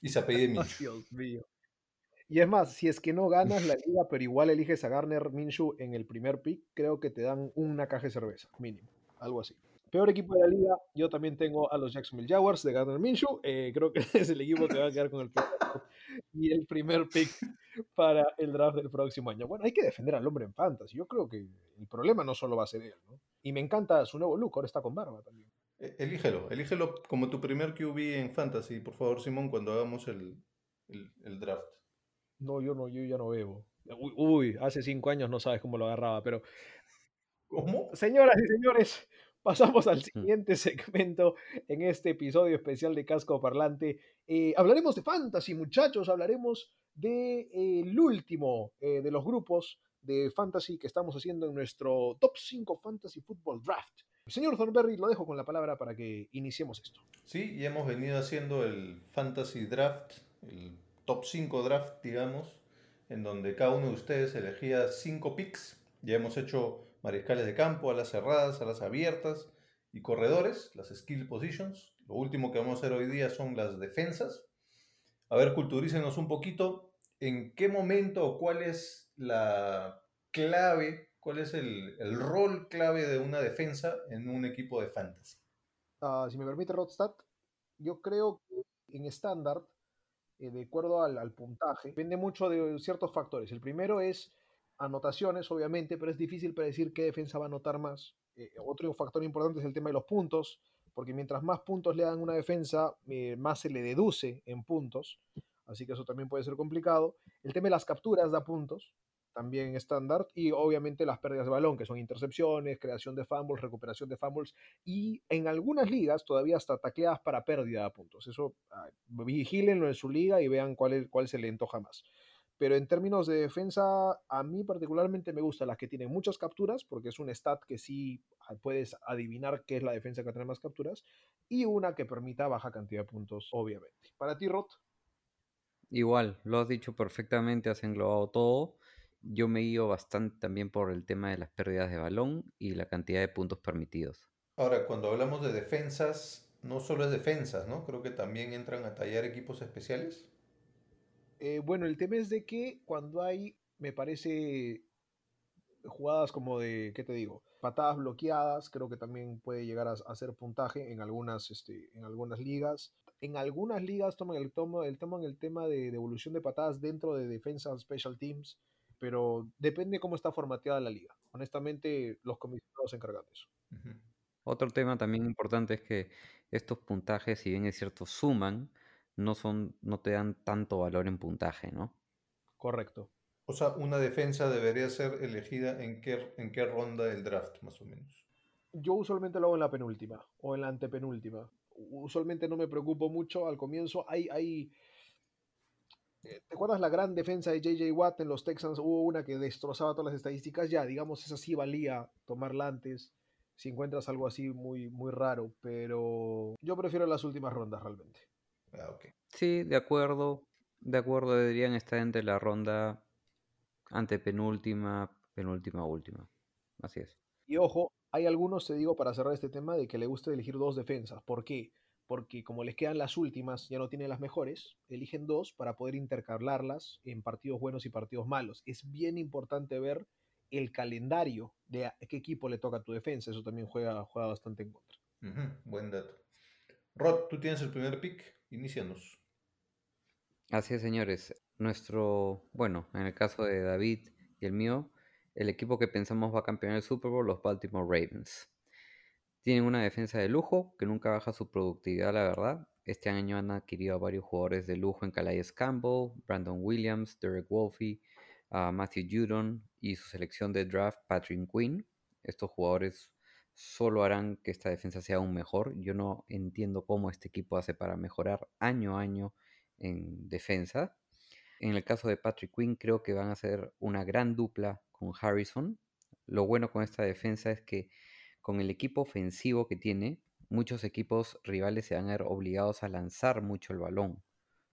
Y se apellide Ay, [laughs] Minshew. Dios mío. Y es más, si es que no ganas la liga, pero igual eliges a Garner Minshew en el primer pick, creo que te dan una caja de cerveza, mínimo, algo así. Peor equipo de la liga, yo también tengo a los Jacksonville Jaguars de Garner Minshew. eh, creo que [laughs] es el equipo que va a quedar con el y el primer pick para el draft del próximo año. Bueno, hay que defender al hombre en fantasy. Yo creo que el problema no solo va a ser él, ¿no? Y me encanta su nuevo look, ahora está con barba también. E- Elígelo, elígelo como tu primer QB en Fantasy, por favor, Simón, cuando hagamos el, el- el draft. No, yo no, yo ya no bebo. Uy, uy, hace cinco años no sabes cómo lo agarraba, pero ¿Cómo? Señoras y señores, pasamos al siguiente segmento en este episodio especial de Casco Parlante. Eh, hablaremos de fantasy, muchachos, hablaremos del último eh, de los grupos de fantasy que estamos haciendo en nuestro Top 5 Fantasy Football Draft. Señor Thornberry, lo dejo con la palabra para que iniciemos esto. Sí, y hemos venido haciendo el Fantasy Draft, el top 5 draft, digamos, en donde cada uno de ustedes elegía 5 picks. Ya hemos hecho mariscales de campo, alas cerradas, alas abiertas y corredores, las skill positions. Lo último que vamos a hacer hoy día son las defensas. A ver, culturícenos un poquito en qué momento o cuál es la clave, cuál es el, el rol clave de una defensa en un equipo de fantasy. Ah, si me permite, Rodstad, yo creo que en estándar, eh, de acuerdo al, puntaje, depende mucho de ciertos factores. El primero es anotaciones, obviamente, pero es difícil predecir qué defensa va a anotar más. Eh, otro factor importante es el tema de los puntos, porque mientras más puntos le dan una defensa, eh, más se le deduce en puntos, así que eso también puede ser complicado. El tema de las capturas da puntos, también estándar, y obviamente las pérdidas de balón, que son intercepciones, creación de fumbles, recuperación de fumbles, y en algunas ligas todavía hasta tacleadas para pérdida de puntos. Eso ah, vigílenlo en su liga y vean cuál, es- cuál se le antoja más. Pero en términos de defensa, a mí particularmente me gustan las que tienen muchas capturas, porque es un stat que sí ah, puedes adivinar qué es la defensa que tener más capturas, y una que permita baja cantidad de puntos, obviamente. Para ti, Rot, Igual, lo has dicho perfectamente, has englobado todo. Yo me guío bastante también por el tema de las pérdidas de balón y la cantidad de puntos permitidos. Ahora, cuando hablamos de defensas, no solo es defensas, ¿no? Creo que también entran a tallar equipos especiales. Eh, bueno, el tema es de que cuando hay, me parece, jugadas como de, ¿qué te digo? Patadas bloqueadas, creo que también puede llegar a, a hacer puntaje en algunas, este, en algunas ligas. En algunas ligas toman el, tomo, el, toman el tema de devolución de patadas dentro de defensa special teams, pero depende cómo está formateada la liga. Honestamente, los comisionados se encargan de eso. Otro tema también importante es que estos puntajes, si bien es cierto, suman, no son, no te dan tanto valor en puntaje, ¿no? Correcto. O sea, una defensa debería ser elegida en qué, en qué ronda del draft, más o menos. Yo usualmente lo hago en la penúltima o en la antepenúltima. Usualmente no me preocupo mucho al comienzo. Hay, hay... eh, ¿Te acuerdas la gran defensa de JJ Watt en los Texans? Hubo una que destrozaba todas las estadísticas. Ya, digamos, esa sí valía tomarla antes. Si encuentras algo así muy, muy raro. Pero yo prefiero las últimas rondas realmente. Ah. Sí, de acuerdo. De acuerdo, deberían estar entre la ronda antepenúltima, penúltima, última. Así es. Y ojo, hay algunos, te digo, para cerrar este tema, de que le gusta elegir dos defensas. ¿Por qué? Porque como les quedan las últimas, ya no tienen las mejores, eligen dos para poder intercalarlas en partidos buenos y partidos malos. Es bien importante ver el calendario de a qué equipo le toca a tu defensa. Eso también juega, juega bastante en contra. Buen dato. Rod, tú tienes el primer pick. Inicianos. Así es, señores. Nuestro, bueno, en el caso de David y el mío, el equipo que pensamos va a campeonar el Super Bowl, los Baltimore Ravens. Tienen una defensa de lujo que nunca baja su productividad, la verdad. Este año han adquirido a varios jugadores de lujo en Calais Campbell, Brandon Williams, Derek Wolfe, a Matthew Judon y su selección de draft Patrick Quinn. Estos jugadores solo harán que esta defensa sea aún mejor. Yo no entiendo cómo este equipo hace para mejorar año a año en defensa. En el caso de Patrick Quinn, creo que van a ser una gran dupla con Harrison. Lo bueno con esta defensa es que con el equipo ofensivo que tiene, muchos equipos rivales se van a ver obligados a lanzar mucho el balón,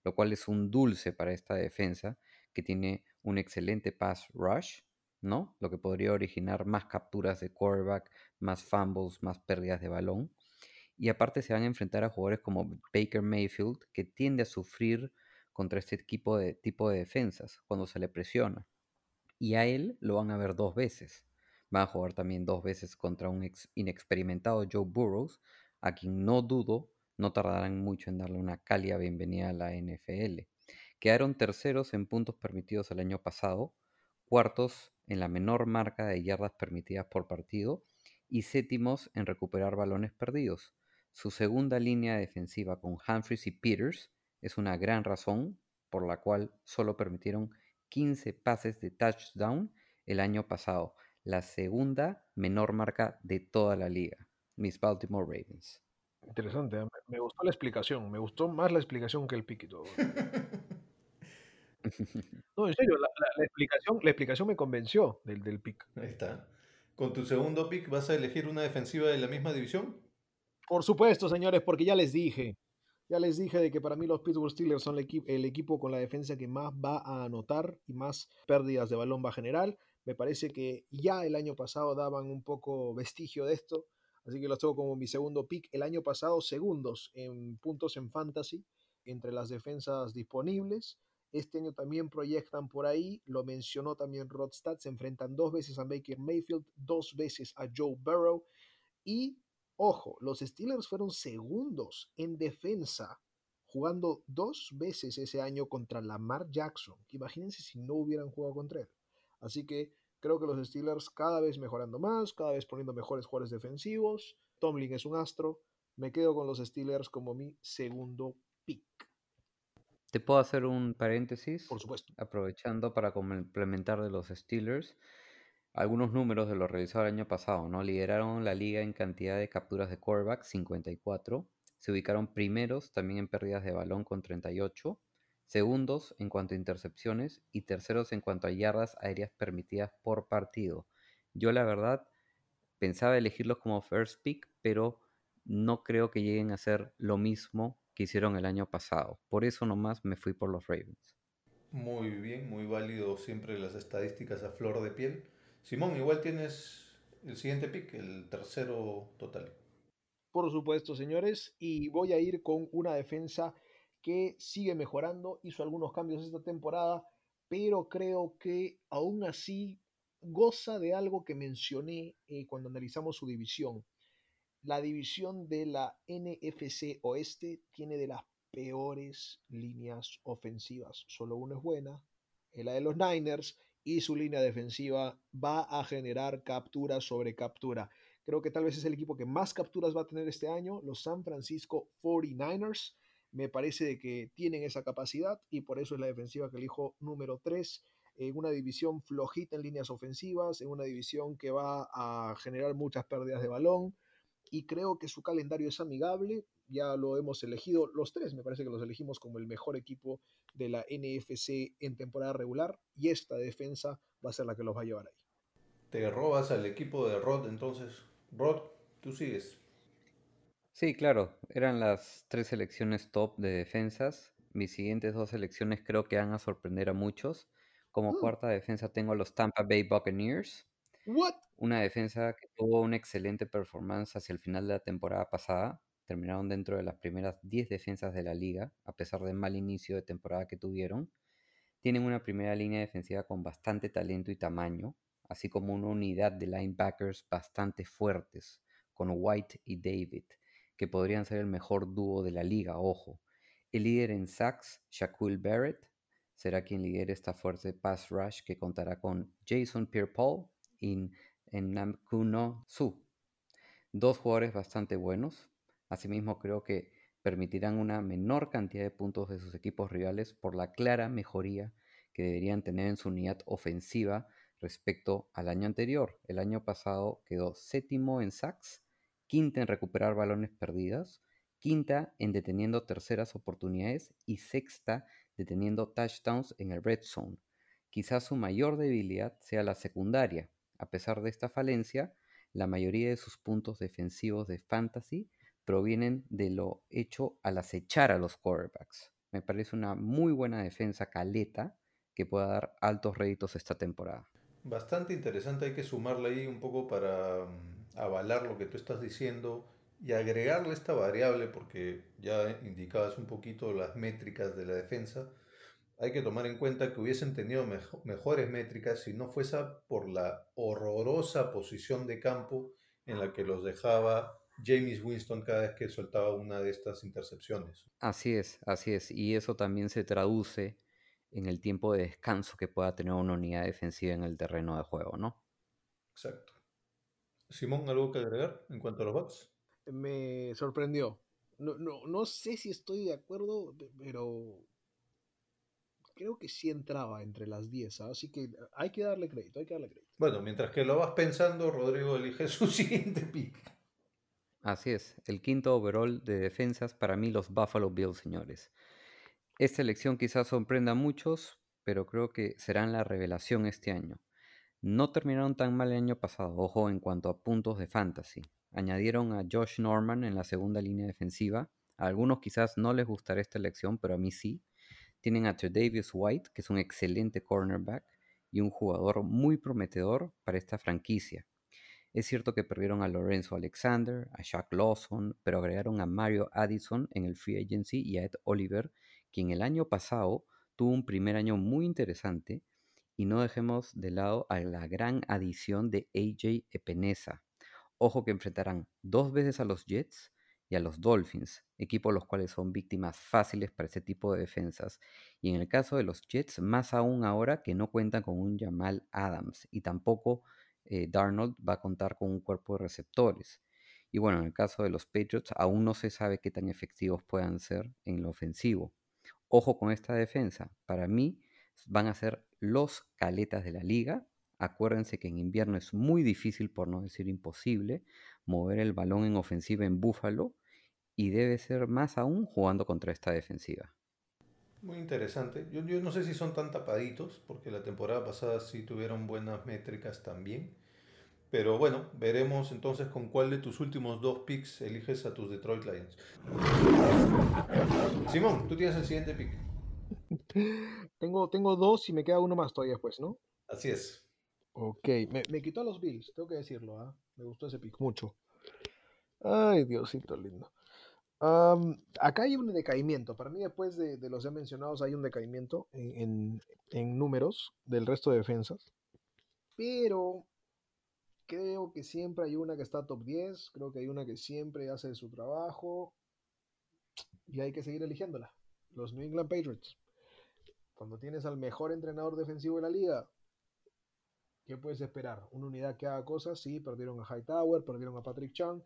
lo cual es un dulce para esta defensa que tiene un excelente pass rush, ¿no? Lo que podría originar más capturas de quarterback, más fumbles, más pérdidas de balón. Y aparte se van a enfrentar a jugadores como Baker Mayfield, que tiende a sufrir contra este equipo de, tipo de defensas cuando se le presiona. Y a él lo van a ver dos veces. Van a jugar también dos veces contra un inexperimentado Joe Burrows, a quien no dudo no tardarán mucho en darle una cálida bienvenida a la NFL. Quedaron terceros en puntos permitidos el año pasado, cuartos en la menor marca de yardas permitidas por partido y séptimos en recuperar balones perdidos. Su segunda línea defensiva con Humphries y Peters es una gran razón por la cual solo permitieron 15 pases de touchdown el año pasado, la segunda menor marca de toda la liga, Miss Baltimore Ravens. Interesante, ¿eh? me gustó la explicación, me gustó más la explicación que el pick y todo. No, en serio, la, explicación, la explicación me convenció del, del pick. Ahí está. ¿Con tu segundo pick vas a elegir una defensiva de la misma división? Por supuesto, señores, porque ya les dije. Ya les dije de que para mí los Pittsburgh Steelers son el, el equipo con la defensa que más va a anotar y más pérdidas de balón va a generar. Me parece que ya el año pasado daban un poco [laughs] vestigio de esto, así que los tengo como mi segundo pick. El año pasado, segundos en puntos en fantasy entre las defensas disponibles. Este año también proyectan por ahí, lo mencionó también Rodstad, se enfrentan dos veces a Baker Mayfield, dos veces a Joe Burrow y, ojo, los Steelers fueron segundos en defensa, jugando dos veces ese año contra Lamar Jackson. Imagínense si no hubieran jugado contra él. Así que creo que los Steelers cada vez mejorando más, cada vez poniendo mejores jugadores defensivos. Tomlin es un astro. Me quedo con los Steelers como mi segundo pick. ¿Te puedo hacer un paréntesis? Por supuesto. Aprovechando para complementar de los Steelers. Algunos números de lo realizado el año pasado, ¿no? Lideraron la liga en cantidad de capturas de quarterback, 54. Se ubicaron primeros también en pérdidas de balón con 38. Segundos en cuanto a intercepciones y terceros en cuanto a yardas aéreas permitidas por partido. Yo la verdad pensaba elegirlos como first pick, pero no creo que lleguen a ser lo mismo que hicieron el año pasado. Por eso nomás me fui por los Ravens. Muy bien, muy válido siempre las estadísticas a flor de piel. Simón, igual tienes el siguiente pick, el tercero total. Por supuesto, señores, y voy a ir con una defensa que sigue mejorando, hizo algunos cambios esta temporada, pero creo que aún así goza de algo que mencioné eh, cuando analizamos su división. La división de la NFC Oeste tiene de las peores líneas ofensivas. Solo una es buena, es la de los Niners, y su línea defensiva va a generar captura sobre captura. Creo que tal vez es el equipo que más capturas va a tener este año, los San Francisco 49ers. Me parece de que tienen esa capacidad y por eso es la defensiva que elijo número 3 en una división flojita en líneas ofensivas, en una división que va a generar muchas pérdidas de balón, y creo que su calendario es amigable. Ya lo hemos elegido los tres, me parece que los elegimos como el mejor equipo de la NFC en temporada regular y esta defensa va a ser la que los va a llevar ahí. Te robas al equipo de Rod, entonces, Rod, tú sigues. Sí, claro, eran las tres selecciones top de defensas. Mis siguientes dos selecciones creo que van a sorprender a muchos. Como Mm. cuarta defensa tengo a los Tampa Bay Buccaneers. What? Una defensa que tuvo una excelente performance hacia el final de la temporada pasada. Terminaron dentro de las primeras 10 defensas de la liga, a pesar del mal inicio de temporada que tuvieron. Tienen una primera línea defensiva con bastante talento y tamaño, así como una unidad de linebackers bastante fuertes, con White y David, que podrían ser el mejor dúo de la liga, ojo. El líder en sacks, Shaquille Barrett, será quien lidere esta fuerte pass rush que contará con Jason Pierre-Paul y Namkuno Su. Dos jugadores bastante buenos. Asimismo, creo que permitirán una menor cantidad de puntos de sus equipos rivales por la clara mejoría que deberían tener en su unidad ofensiva respecto al año anterior. El año pasado quedó séptimo en sacks, quinta en recuperar balones perdidos, quinta en deteniendo terceras oportunidades y sexta deteniendo touchdowns en el red zone. Quizás su mayor debilidad sea la secundaria. A pesar de esta falencia, la mayoría de sus puntos defensivos de fantasy provienen de lo hecho al acechar a los quarterbacks. Me parece una muy buena defensa caleta que pueda dar altos réditos esta temporada. Bastante interesante, hay que sumarle ahí un poco para mm, avalar lo que tú estás diciendo y agregarle esta variable porque ya indicabas un poquito las métricas de la defensa. hay que tomar en cuenta que hubiesen tenido mejo- mejores métricas si no fuese por la horrorosa posición de campo en la que los dejaba James Winston cada vez que soltaba una de estas intercepciones. Así es, así es. Y eso también se traduce en el tiempo de descanso que pueda tener una unidad defensiva en el terreno de juego, ¿no? Exacto. Simón, ¿algo que agregar en cuanto a los Bucks? Me sorprendió. No, no, no sé si estoy de acuerdo, pe- pero creo que sí entraba entre las 10, ¿ah? así que hay que darle crédito, hay que darle crédito. Bueno, mientras que lo vas pensando, Rodrigo elige su [laughs] siguiente pick. Así es, el quinto overall de defensas para mí los Buffalo Bills, señores. Esta elección quizás sorprenda a muchos, pero creo que serán la revelación este año. No terminaron tan mal el año pasado, ojo en cuanto a puntos de fantasy. Añadieron a Josh Norman en la segunda línea defensiva. A algunos quizás no les gustará esta elección, pero a mí sí. Tienen a Davis White, que es un excelente cornerback y un jugador muy prometedor para esta franquicia. Es cierto que perdieron a Lorenzo Alexander, a Shaq Lawson, pero agregaron a Mario Addison en el free agency y a Ed Oliver, quien el año pasado tuvo un primer año muy interesante. Y no dejemos de lado a la gran adición de AJ Epinesa. Ojo que enfrentarán dos veces a los Jets y a los Dolphins, equipos los cuales son víctimas fáciles para ese tipo de defensas. Y en el caso de los Jets, más aún ahora que no cuentan con un Jamal Adams y tampoco eh, Darnold va a contar con un cuerpo de receptores. Y bueno, en el caso de los Patriots, aún no se sabe qué tan efectivos puedan ser en lo ofensivo. Ojo con esta defensa. Para mí van a ser los caletas de la liga. Acuérdense que en invierno es muy difícil, por no decir imposible, mover el balón en ofensiva en Búfalo y debe ser más aún jugando contra esta defensiva. Muy interesante. Yo, yo no sé si son tan tapaditos, porque la temporada pasada sí tuvieron buenas métricas también. Pero bueno, veremos entonces con cuál de tus últimos dos picks eliges a tus Detroit Lions. Simón, tú tienes el siguiente pick. Tengo, tengo dos y me queda uno más todavía después, ¿no? Así es. Ok, me, me quitó a los Bills, tengo que decirlo, ¿ah? Me gustó ese pick, mucho. Ay, Diosito lindo. Acá hay un decaimiento. Para mí, después de, de los ya mencionados, hay un decaimiento en, en- en números del resto de defensas. Pero creo que siempre hay una que está top 10. Creo que hay una que siempre hace su trabajo. Y hay que seguir eligiéndola. Los New England Patriots. Cuando tienes al mejor entrenador defensivo de la liga, ¿qué puedes esperar? ¿Una unidad que haga cosas? Sí, perdieron a Hightower, perdieron a Patrick Chung,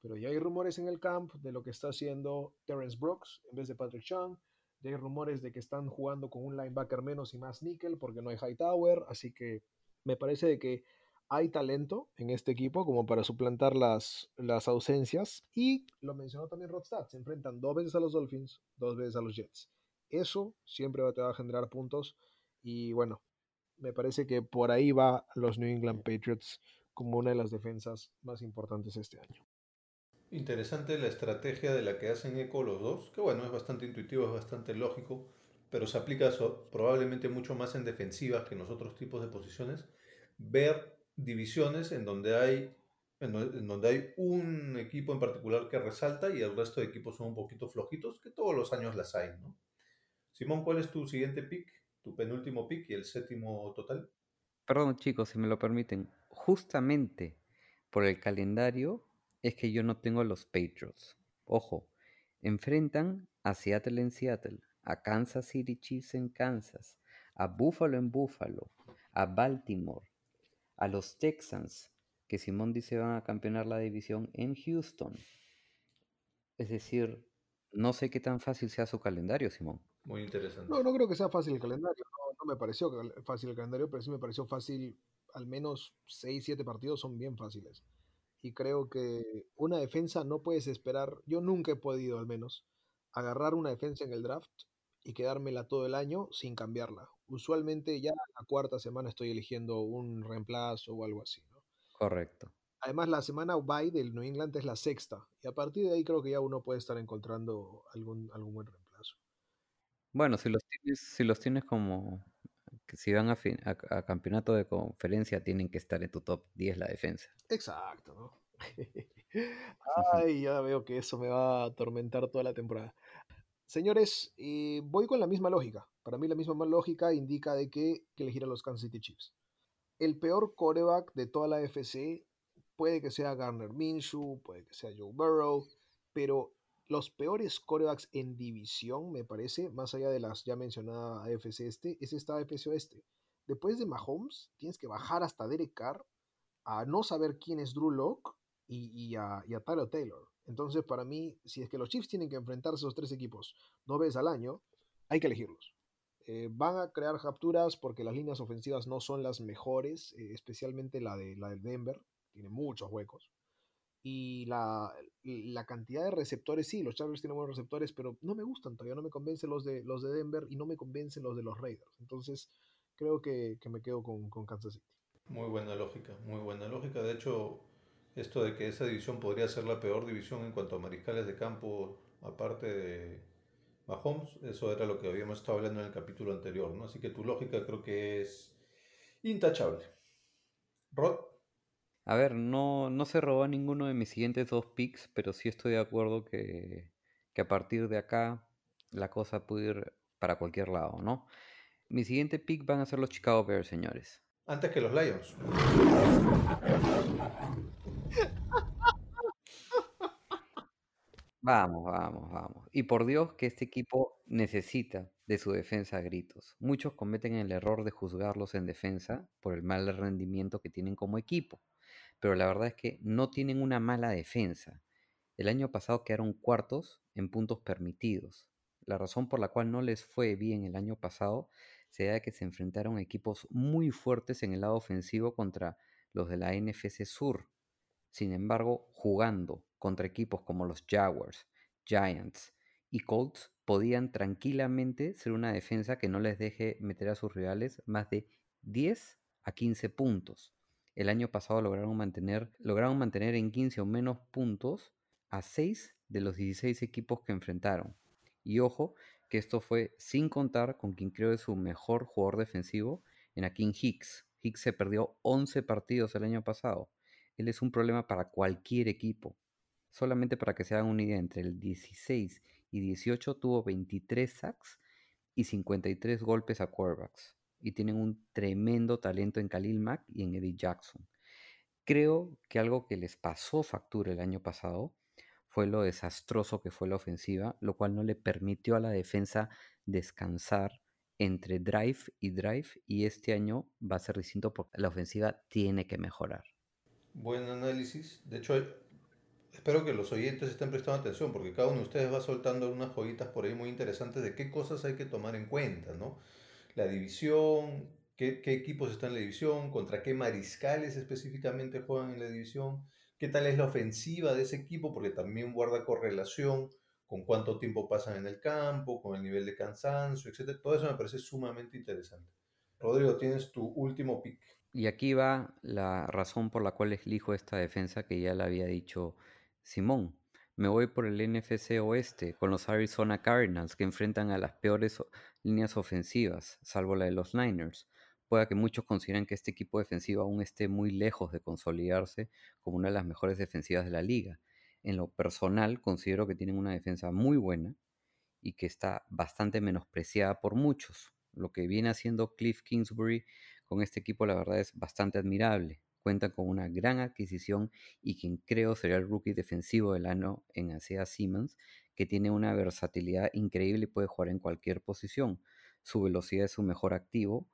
pero ya hay rumores en el camp de lo que está haciendo Terrence Brooks en vez de Patrick Chung. Ya hay rumores de que están jugando con un linebacker menos y más nickel porque no hay Hightower, así que me parece que hay talento en este equipo como para suplantar las, las ausencias. Y lo mencionó también Rodstad, se enfrentan dos veces a los Dolphins, dos veces a los Jets. Eso siempre va- a generar puntos y bueno, me parece que por ahí va los New England Patriots como una de las defensas más importantes este año. Interesante la estrategia de la que hacen eco los dos, que bueno, es bastante intuitivo, es bastante lógico, pero se aplica probablemente mucho más en defensivas que en los otros tipos de posiciones. Ver divisiones en donde hay en donde hay un equipo en particular que resalta y el resto de equipos son un poquito flojitos, que todos los años las hay, ¿no? Simón, ¿cuál es tu siguiente pick? Tu penúltimo pick y el séptimo total. Perdón chicos, si me lo permiten. Justamente por el calendario es que yo no tengo los Patriots. Ojo, enfrentan a Seattle en Seattle, a Kansas City Chiefs en Kansas, a Buffalo en Buffalo, a Baltimore, a los Texans, que Simón dice van a campeonar la división en Houston. Es decir, no sé qué tan fácil sea su calendario, Simón. Muy interesante. No, no creo que sea fácil el calendario, no, no me pareció fácil el calendario, pero sí me pareció fácil, al menos 6, 7 partidos son bien fáciles. Y creo que una defensa no puedes esperar, yo nunca he podido al menos, agarrar una defensa en el draft y quedármela todo el año sin cambiarla. Usualmente ya la cuarta semana estoy eligiendo un reemplazo o algo así, ¿no? Correcto. Además, la semana bye del New England es la sexta, y a partir de ahí creo que ya uno puede estar encontrando algún, algún buen reemplazo. Bueno, si los tienes, si los tienes como que si van a, fin- a, a campeonato de conferencia, tienen que estar en tu top 10 la defensa. Exacto, ¿no? Ay, ya veo que eso me va a atormentar toda la temporada. Señores, eh, voy con la misma lógica. Para mí la misma lógica indica de que, que elegir a los Kansas City Chiefs. El peor coreback de toda la FC puede que sea Garner Minshew, puede que sea Joe Burrow, pero los peores corebacks en división, me parece, más allá de las ya mencionadas AFC este, es esta AFC oeste. Después de Mahomes, tienes que bajar hasta Derek Carr a no saber quién es Drew Locke y, a, Tyler Taylor. Entonces, para mí, si es que los Chiefs tienen que enfrentarse a esos tres equipos dos veces al año, hay que elegirlos. Eh, van a crear capturas porque las líneas ofensivas no son las mejores, eh, especialmente la de la del Denver, tiene muchos huecos. Y la, la cantidad de receptores, sí, los Chargers tienen buenos receptores, pero no me gustan todavía, no me convencen los de, los de Denver y no me convencen los de los Raiders. Entonces, creo que, que me quedo con, con Kansas City. Muy buena lógica, muy buena lógica. De hecho, esto de que esa división podría ser la peor división en cuanto a mariscales de campo, aparte de Mahomes, eso era lo que habíamos estado hablando en el capítulo anterior, ¿no? Así que tu lógica creo que es intachable. Rod, A ver, no, no se robó ninguno de mis siguientes dos picks, pero sí estoy de acuerdo que, que a partir de acá la cosa puede ir para cualquier lado, ¿no? Mi siguiente pick van a ser los Chicago Bears, señores. antes que los Lions. Vamos, vamos, vamos. Y por Dios que este equipo necesita de su defensa a gritos. Muchos cometen el error de juzgarlos en defensa por el mal rendimiento que tienen como equipo, pero la verdad es que no tienen una mala defensa. El año pasado quedaron cuartos en puntos permitidos. La razón por la cual no les fue bien el año pasado se da que se enfrentaron equipos muy fuertes en el lado ofensivo contra los de la NFC Sur. Sin embargo, jugando contra equipos como los Jaguars, Giants y Colts, podían tranquilamente ser una defensa que no les deje meter a sus rivales más de 10 a 15 puntos. El año pasado lograron mantener, lograron mantener en 15 o menos puntos a 6 de los 16 equipos que enfrentaron. Y ojo, que esto fue sin contar con quien creo es su mejor jugador defensivo en Akin Hicks. Hicks se perdió 11 partidos el año pasado. Él es un problema para cualquier equipo. Solamente para que se hagan una idea, entre el 16 y 18 tuvo 23 sacks y 53 golpes a quarterbacks. Y tienen un tremendo talento en Khalil Mack y en Eddie Jackson. Creo que algo que les pasó factura el año pasado fue lo desastroso que fue la ofensiva, lo cual no le permitió a la defensa descansar entre drive y drive y este año va a ser distinto porque la ofensiva tiene que mejorar. Buen análisis. De hecho, espero que los oyentes estén prestando atención porque cada uno de ustedes va soltando unas joyitas por ahí muy interesantes de qué cosas hay que tomar en cuenta, ¿no? La división, qué, qué equipos están en la división, contra qué mariscales específicamente juegan en la división, qué tal es la ofensiva de ese equipo, porque también guarda correlación con cuánto tiempo pasan en el campo, con el nivel de cansancio, etc. Todo eso me parece sumamente interesante. Rodrigo, tienes tu último pick. Y aquí va la razón por la cual elijo esta defensa que ya le había dicho Simón. Me voy por el NFC Oeste con los Arizona Cardinals que enfrentan a las peores líneas ofensivas, salvo la de los Niners. Pueda que muchos consideren que este equipo defensivo aún esté muy lejos de consolidarse como una de las mejores defensivas de la liga. En lo personal, considero que tienen una defensa muy buena y que está bastante menospreciada por muchos. Lo que viene haciendo Cliff Kingsbury con este equipo, la verdad, es bastante admirable. Cuentan con una gran adquisición y quien creo sería el rookie defensivo del año en Isaiah Simmons, que tiene una versatilidad increíble y puede jugar en cualquier posición. Su velocidad es su mejor activo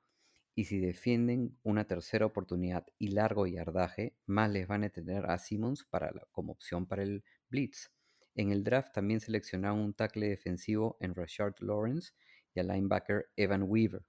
y si defienden una tercera oportunidad y largo yardaje, más les van a tener a Simmons para la- como opción para el blitz. En el draft también seleccionaron un tackle defensivo en Rashard Lawrence y al linebacker Evan Weaver.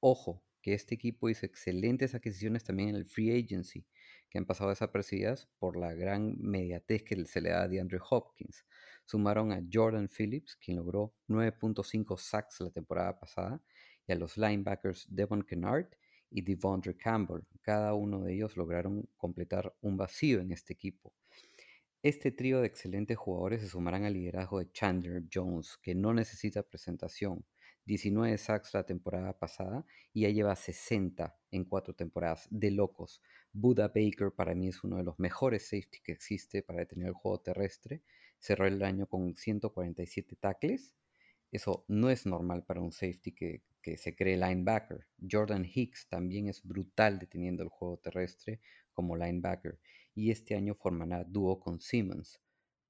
Ojo, que este equipo hizo excelentes adquisiciones también en el free agency, que han pasado desapercibidas por la gran mediatez que se le da a DeAndre Hopkins. Sumaron a Jordan Phillips, quien logró 9.5 sacks la temporada pasada, y a los linebackers Devon Kennard y Devondre Campbell. Cada uno de ellos lograron completar un vacío en este equipo. Este trío de excelentes jugadores se sumarán al liderazgo de Chandler Jones, que no necesita presentación. 19 sacks la temporada pasada y ya lleva 60 en cuatro temporadas. De locos. Buda Baker para mí es uno de los mejores safety que existe para detener el juego terrestre. Cerró el año con 147 tackles Eso no es normal para un safety que, que se cree linebacker. Jordan Hicks también es brutal deteniendo el juego terrestre como linebacker y este año formará dúo con Simmons.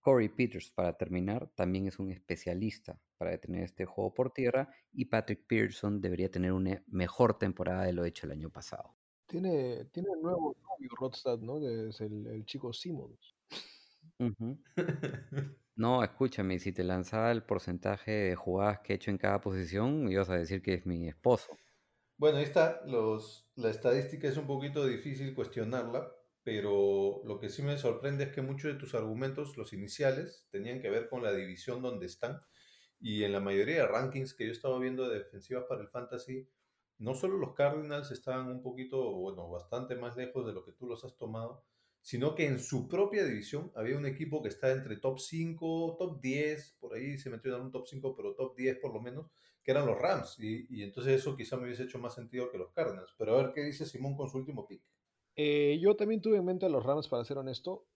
Corey Peters, para terminar, también es un especialista para detener este juego por tierra y Patrick Pearson debería tener una mejor temporada de lo hecho el año pasado. Tiene, tiene un nuevo novio, Rodstad, ¿no? Que es el, el chico Simmons. [laughs] No, escúchame, si te lanzaba el porcentaje de jugadas que he hecho en cada posición, ibas a decir que es mi esposo. Bueno, ahí está. Los, la estadística es un poquito difícil cuestionarla, pero lo que sí me sorprende es que muchos de tus argumentos, los iniciales, tenían que ver con la división donde están. Y en la mayoría de rankings que yo estaba viendo de defensivas para el fantasy, no solo los Cardinals estaban un poquito, bueno, bastante más lejos de lo que tú los has tomado, sino que en su propia división había un equipo que está entre top 5, top 10, por ahí se metió en un top 5, pero top 10 por lo menos, que eran los Rams. Y, y entonces eso quizá me hubiese hecho más sentido que los Cardinals. Pero a ver qué dice Simón con su último pick. Eh, yo también tuve en mente a los Rams, para ser honesto.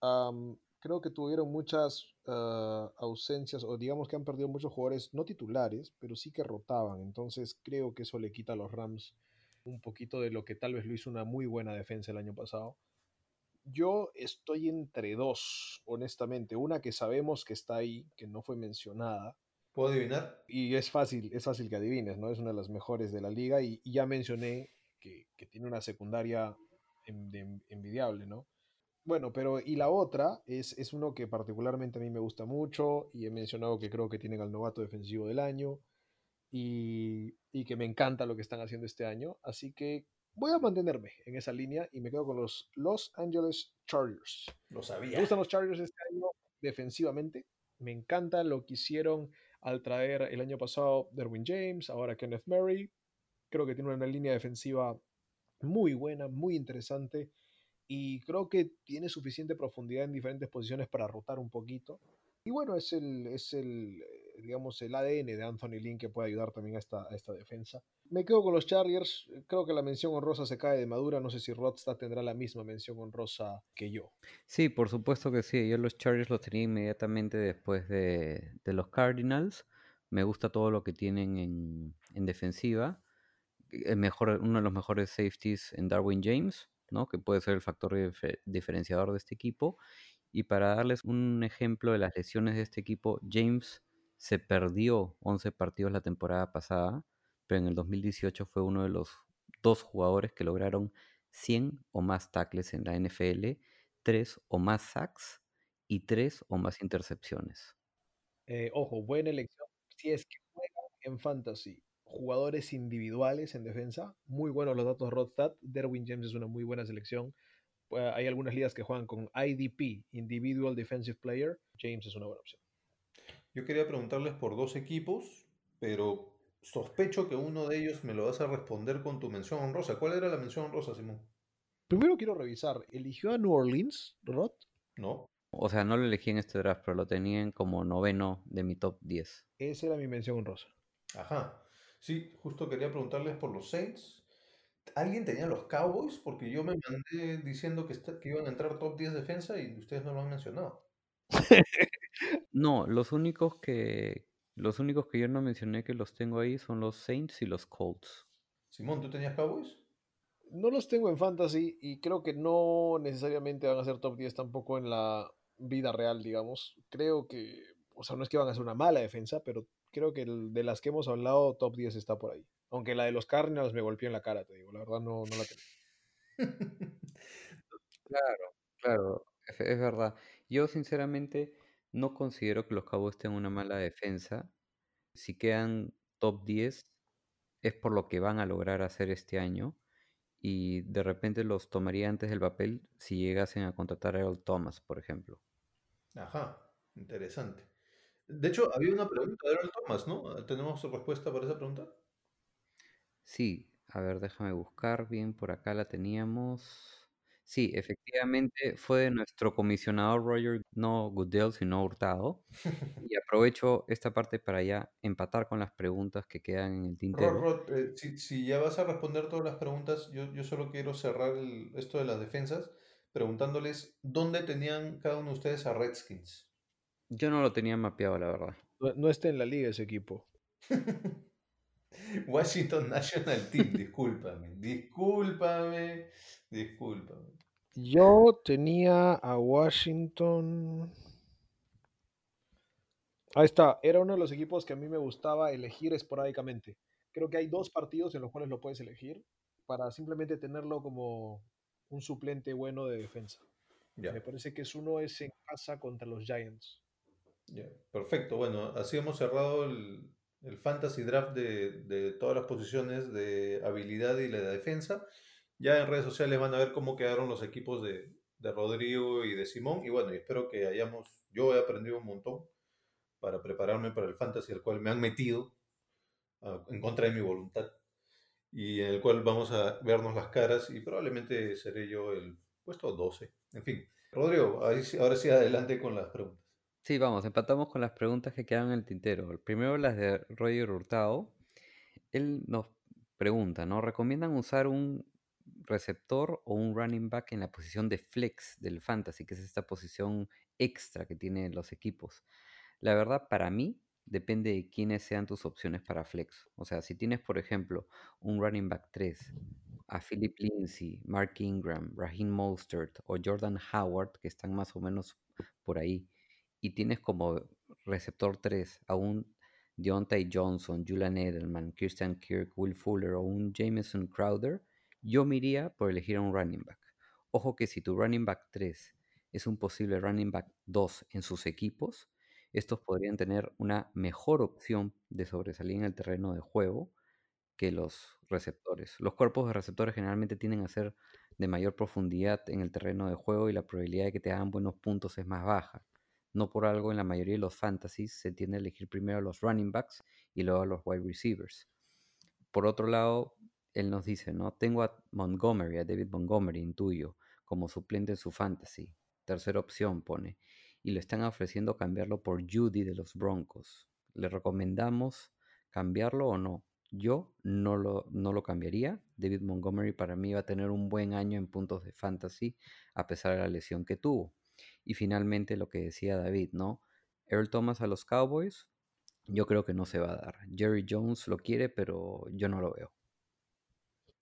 Creo que tuvieron muchas ah, ausencias, o digamos que han perdido muchos jugadores no titulares, pero sí que rotaban. Entonces creo que eso le quita a los Rams un poquito de lo que tal vez lo hizo una muy buena defensa el año pasado. Yo estoy entre dos, honestamente. Una que sabemos que está ahí, que no fue mencionada, ¿Puedo adivinar? y es fácil, es fácil que adivines, ¿no? Es una de las mejores de la liga y, y ya mencioné que, que tiene una secundaria envidiable, ¿no? Bueno, pero y la otra es, es uno que particularmente a mí me gusta mucho y he mencionado que creo que tienen al novato defensivo del año y, y que me encanta lo que están haciendo este año, así que voy a mantenerme en esa línea y me quedo con los Los Angeles Chargers. Lo Me sabía. gustan los Chargers este año defensivamente. Me encanta lo que hicieron al traer el año pasado Derwin James, ahora Kenneth Murray. Creo que tiene una línea defensiva muy buena, muy interesante. Y creo que tiene suficiente profundidad en diferentes posiciones para rotar un poquito. Y bueno, es el, es el eh, digamos, el ADN de Anthony Lynn que puede ayudar también a esta, a esta defensa. Me quedo con los Chargers. Creo que la mención honrosa se cae de madura. No sé si Rodstad tendrá la misma mención honrosa que yo. Sí, por supuesto que sí. Yo los Chargers los tenía inmediatamente después de, de los Cardinals. Me gusta todo lo que tienen en, en defensiva. El mejor, uno de los mejores safeties en Darwin James, ¿no? que puede ser el factor dife- diferenciador de este equipo. Y para darles un ejemplo de las lesiones de este equipo, James se perdió 11 partidos la temporada pasada, pero en el 2018 fue uno de los dos jugadores que lograron 100 o más tackles en la NFL, 3 o más sacks y 3 o más intercepciones. Eh, ojo, buena elección. Si es que juegan en fantasy jugadores individuales en defensa, muy buenos los datos Rodstad. Derwin James es una muy buena selección. Pues, hay algunas ligas que juegan con IDP, Individual Defensive Player. James es una buena opción. Yo quería preguntarles por dos equipos, pero sospecho que uno de ellos me lo vas a responder con tu mención honrosa. ¿Cuál era la mención honrosa, Simón? Primero quiero revisar, ¿eligió a New Orleans, Rod? ¿No? O sea, no lo elegí en este draft, pero lo tenían como noveno de mi top 10. Esa era mi mención honrosa. Ajá. Sí, justo quería preguntarles por los Saints. ¿Alguien tenía los Cowboys? Porque yo me mandé diciendo que, esta- que iban a entrar top 10 defensa y ustedes no lo han mencionado. [laughs] No, los únicos que los únicos que yo no mencioné que los tengo ahí son los Saints y los Colts. Simón, ¿tú tenías Cowboys? No los tengo en fantasy y creo que no necesariamente van a ser top 10 tampoco en la vida real, digamos. Creo que, o sea, no es que van a ser una mala defensa, pero creo que el- de las que hemos hablado, top 10 está por ahí. Aunque la de los Cardinals me golpeó en la cara, te digo, la verdad no, no la tenía. Claro, claro, es, es verdad. Yo sinceramente no considero que los Cowboys tengan una mala defensa. Si quedan top 10 es por lo que van a lograr hacer este año y de repente los tomaría antes del papel si llegasen a contratar a Earl Thomas, por ejemplo. Ajá, interesante. De hecho, había una pregunta de Earl Thomas, ¿no? ¿Tenemos respuesta para esa pregunta? Sí, a ver, déjame buscar bien, por acá la teníamos. Sí, efectivamente fue de nuestro comisionado Roger, no Goodell, sino Hurtado. Y [laughs] aprovecho esta parte para ya empatar con las preguntas que quedan en el Rod, tintero. Rod, eh, si, si ya vas a responder todas las preguntas, yo, yo solo quiero cerrar el- esto de las defensas preguntándoles dónde tenían cada uno de ustedes a Redskins. Yo no lo tenía mapeado, la verdad. No, no está en la liga ese equipo. [laughs] Washington National Team, discúlpame, discúlpame, discúlpame. Yo tenía a Washington. Ahí está, era uno de los equipos que a mí me gustaba elegir esporádicamente. Creo que hay dos partidos en los cuales lo puedes elegir para simplemente tenerlo como un suplente bueno de defensa. Me parece que es uno es en casa contra los Giants. Ya, perfecto. Bueno, así hemos cerrado el, el fantasy draft de, de todas las posiciones de habilidad y la de defensa. Ya en redes sociales van a ver cómo quedaron los equipos de, de Rodrigo y de Simón. Y bueno, espero que hayamos, yo he aprendido un montón para prepararme para el fantasy al cual me han metido ah, en contra de mi voluntad y en el cual vamos a vernos las caras y probablemente seré yo el puesto 12. En fin, Rodrigo, ahora sí adelante con las preguntas. Sí, vamos, empatamos con las preguntas que quedan en el tintero. Primero las de Roger Hurtado. Él nos pregunta, ¿no? ¿Recomiendan usar un receptor o un running back en la posición de flex del fantasy, que es esta posición extra que tienen los equipos? La verdad, para mí, depende de quiénes sean tus opciones para flex. O sea, si tienes, por ejemplo, un running back 3, a Philip Lindsay, Mark Ingram, Raheem Mostert o Jordan Howard, que están más o menos por ahí, y tienes como receptor 3 a un Deontay Johnson, Julian Edelman, Christian Kirk, Will Fuller o un Jameson Crowder, yo me iría por elegir a un running back. Ojo que si tu running back 3 es un posible running back 2 en sus equipos, estos podrían tener una mejor opción de sobresalir en el terreno de juego que los receptores. Los cuerpos de receptores generalmente tienden a ser de mayor profundidad en el terreno de juego y la probabilidad de que te hagan buenos puntos es más baja. No por algo en la mayoría de los fantasies se tiende a elegir primero a los running backs y luego a los wide receivers. Por otro lado, él nos dice, ¿no? Tengo a Montgomery, a David Montgomery, intuyo, como suplente en su fantasy. Tercera opción pone. Y le están ofreciendo cambiarlo por Judy de los Broncos. ¿Le recomendamos cambiarlo o no? Yo no lo, no lo cambiaría. David Montgomery para mí va a tener un buen año en puntos de fantasy a pesar de la lesión que tuvo. Y finalmente lo que decía David, ¿no? Earl Thomas a los Cowboys, yo creo que no se va a dar. Jerry Jones lo quiere, pero yo no lo veo.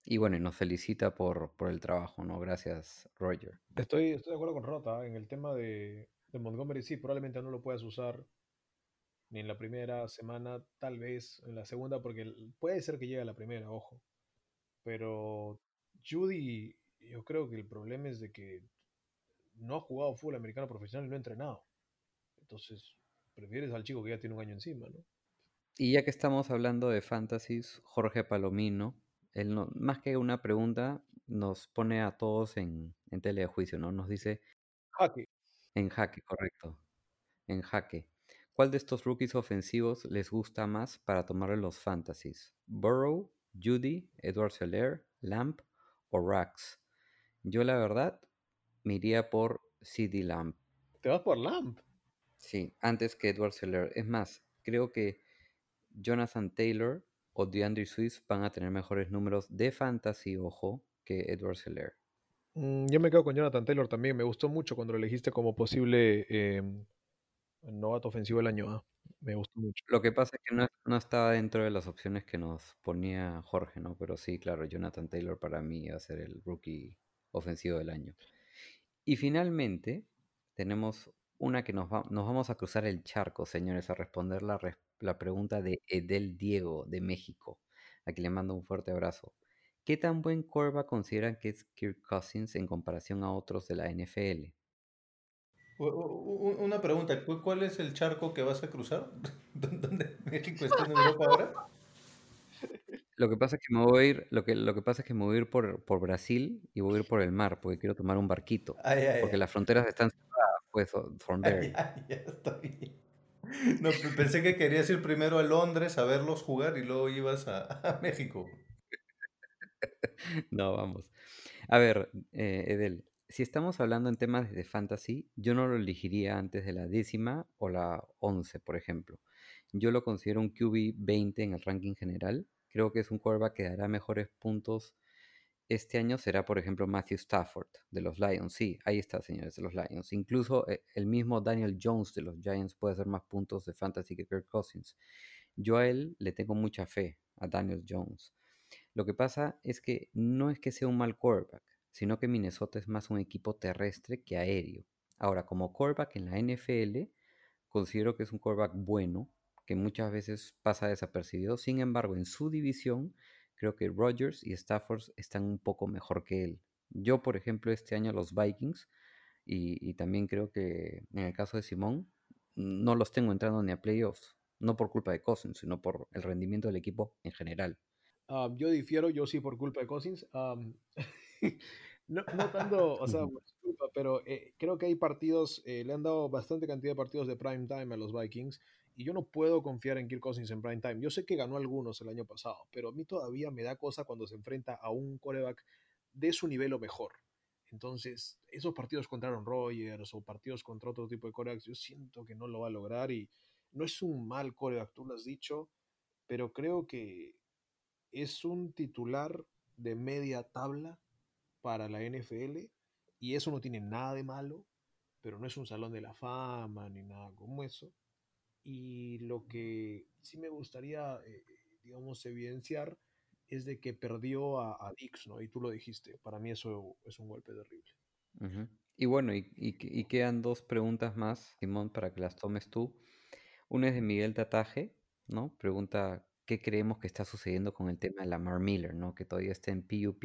Y bueno, nos felicita por, por el trabajo, ¿no? Gracias, Roger. Estoy, estoy de acuerdo con Rota ¿eh? en el tema de, de Montgomery. Sí, probablemente no lo puedas usar ni en la primera semana, tal vez en la segunda, porque puede ser que llegue a la primera, ojo. Pero Judy, yo creo que el problema es de que no ha jugado fútbol americano profesional y no ha entrenado. Entonces, prefieres al chico que ya tiene un año encima, ¿no? Y ya que estamos hablando de fantasies, Jorge Palomino, él no- más que una pregunta, nos pone a todos en, en tele de juicio, ¿no? Nos dice, Jaque. en jaque, correcto, en jaque. ¿Cuál de estos rookies ofensivos les gusta más para tomar en los fantasies? ¿Burrow, Judy, Edward Seller, Lamp o Rax? Yo la verdad me iría por CD Lamp. Te vas por Lamp. Sí, antes que Edward Seller. Es más, creo que Jonathan Taylor o DeAndre Swift van a tener mejores números de fantasy, ojo, que Edward Seller. Mm, yo me quedo con Jonathan Taylor también. Me gustó mucho cuando lo elegiste como posible eh, novato ofensivo del año. ah, Me gustó mucho. Lo que pasa es que no, no estaba dentro de las opciones que nos ponía Jorge, ¿no? Pero sí, claro, Jonathan Taylor para mí va a ser el rookie ofensivo del año. Y finalmente, tenemos una que nos, va- nos vamos a cruzar el charco, señores, a responder la, la pregunta de Edel Diego de México, a quien le mando un fuerte abrazo. ¿Qué tan buen quarterback consideran que es Kirk Cousins en comparación a otros de la NFL? Una pregunta, ¿cu- ¿cuál es el charco que vas a cruzar? [laughs] ¿Dónde México está en Europa ahora? Lo que pasa es que me voy a ir, lo que, lo que pasa es que me voy a ir por, por Brasil y voy a ir por el mar, porque quiero tomar un barquito. Ay, ay, Porque ay. las fronteras están cerradas, pues, ya está bien. No, pe- pensé que querías ir primero a Londres a verlos jugar y luego ibas a, a México. No, vamos. A ver, eh, Edel, si estamos hablando en temas de fantasy, yo no lo elegiría antes de la décima o la once, por ejemplo. Yo lo considero un QB 20 en el ranking general. Creo que es un quarterback que dará mejores puntos este año. Será, por ejemplo, Matthew Stafford de los Lions. Sí, ahí está, señores, de los Lions. Incluso eh, el mismo Daniel Jones de los Giants puede hacer más puntos de fantasy que Kirk Cousins. Yo a él le tengo mucha fe, a Daniel Jones. Lo que pasa es que no es que sea un mal quarterback, sino que Minnesota es más un equipo terrestre que aéreo. Ahora, como quarterback en la NFL, considero que es un quarterback bueno, que muchas veces pasa desapercibido. Sin embargo, en su división, creo que Rodgers y Stafford están un poco mejor que él. Yo, por ejemplo, este año los Vikings, y, y también creo que en el caso de Simón, no los tengo entrando ni a playoffs, no por culpa de Cousins, sino por el rendimiento del equipo en general. Um, yo difiero, yo sí por culpa de Cousins. Um, [laughs] no, no tanto, o sea, [laughs] por su culpa, pero eh, creo que hay partidos, eh, le han dado bastante cantidad de partidos de prime time a los Vikings y yo no puedo confiar en Kirk Cousins en prime time. Yo sé que ganó algunos el año pasado, pero a mí todavía me da cosa cuando se enfrenta a un coreback de su nivel o mejor. Entonces, esos partidos contra Aaron Rodgers o partidos contra otro tipo de corebacks, yo siento que no lo va a lograr y no es un mal coreback, tú lo has dicho, pero creo que es un titular de media tabla para la NFL y eso no tiene nada de malo, pero no es un salón de la fama ni nada como eso. Y lo que sí me gustaría, eh, digamos, evidenciar es de que perdió a, a Dix, ¿no? Y tú lo dijiste, para mí eso es un golpe terrible. Y bueno, y, quedan dos preguntas más, Simón, para que las tomes tú. Una es de Miguel Tataje, ¿no? Pregunta, ¿qué creemos que está sucediendo con el tema de Lamar Miller, ¿no? Que todavía está en PUP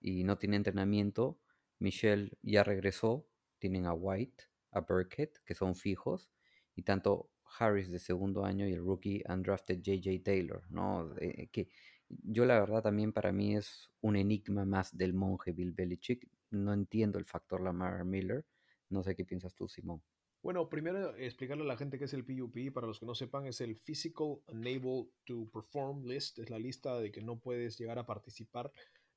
y no tiene entrenamiento. Michelle ya regresó, tienen a White, a Burkhead, que son fijos, y tanto Harris de segundo año y el rookie undrafted JJ Taylor, ¿no? Eh, que yo la verdad también para mí es un enigma más del monje Bill Belichick. No entiendo el factor Lamar Miller. No sé qué piensas tú, Simón. Bueno, primero explicarle a la gente qué es el PUP. Para los que no sepan, es el Physical Unable to Perform List. Es la lista de que no puedes llegar a participar,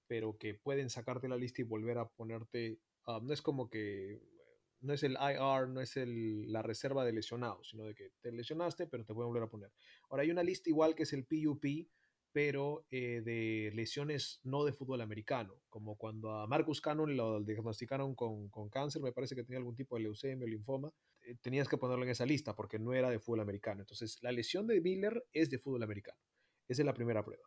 pero que pueden sacarte la lista y volver a ponerte. ah, no es como que. No es el IR, no es el- la reserva de lesionados, sino de que te lesionaste, pero te pueden volver a poner. Ahora hay una lista igual que es el PUP, pero eh, de lesiones no de fútbol americano, como cuando a Marcus Cannon lo diagnosticaron con, con cáncer, me parece que tenía algún tipo de leucemia o linfoma, eh, tenías que ponerlo en esa lista porque no era de fútbol americano. Entonces, la lesión de Miller es de fútbol americano. Esa es la primera prueba.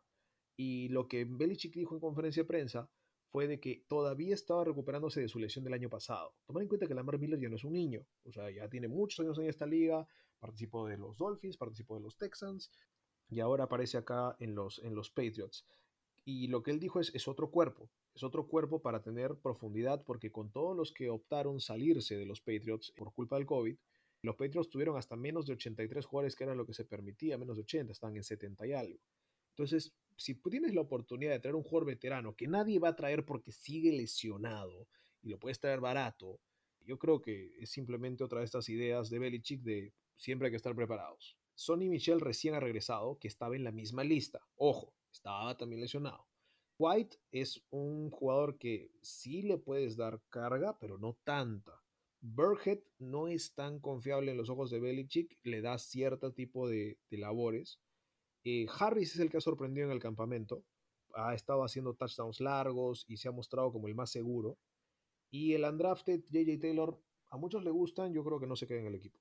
Y lo que Belichick dijo en conferencia de prensa fue de que todavía estaba recuperándose de su lesión del año pasado. Tomar en cuenta que Lamar Miller ya no es un niño, o sea, ya tiene muchos años en esta liga, participó de los Dolphins, participó de los Texans, y ahora aparece acá en los, en los Patriots. Y lo que él dijo es, es otro cuerpo, es otro cuerpo para tener profundidad, porque con todos los que optaron salirse de los Patriots por culpa del COVID, los Patriots tuvieron hasta menos de 83 jugadores, que era lo que se permitía, menos de 80, estaban en 70 y algo. Entonces, si tienes la oportunidad de traer un jugador veterano que nadie va a traer porque sigue lesionado y lo puedes traer barato, yo creo que es simplemente otra de estas ideas de Belichick de siempre hay que estar preparados. Sonny Michel recién ha regresado, que estaba en la misma lista. Ojo, estaba también lesionado. White es un jugador que sí le puedes dar carga, pero no tanta. Burhead no es tan confiable en los ojos de Belichick, le da cierto tipo de, de labores. Eh, Harris es el que ha sorprendido en el campamento, ha estado haciendo touchdowns largos y se ha mostrado como el más seguro. Y el undrafted JJ Taylor, a muchos le gustan, yo creo que no se queda en el equipo.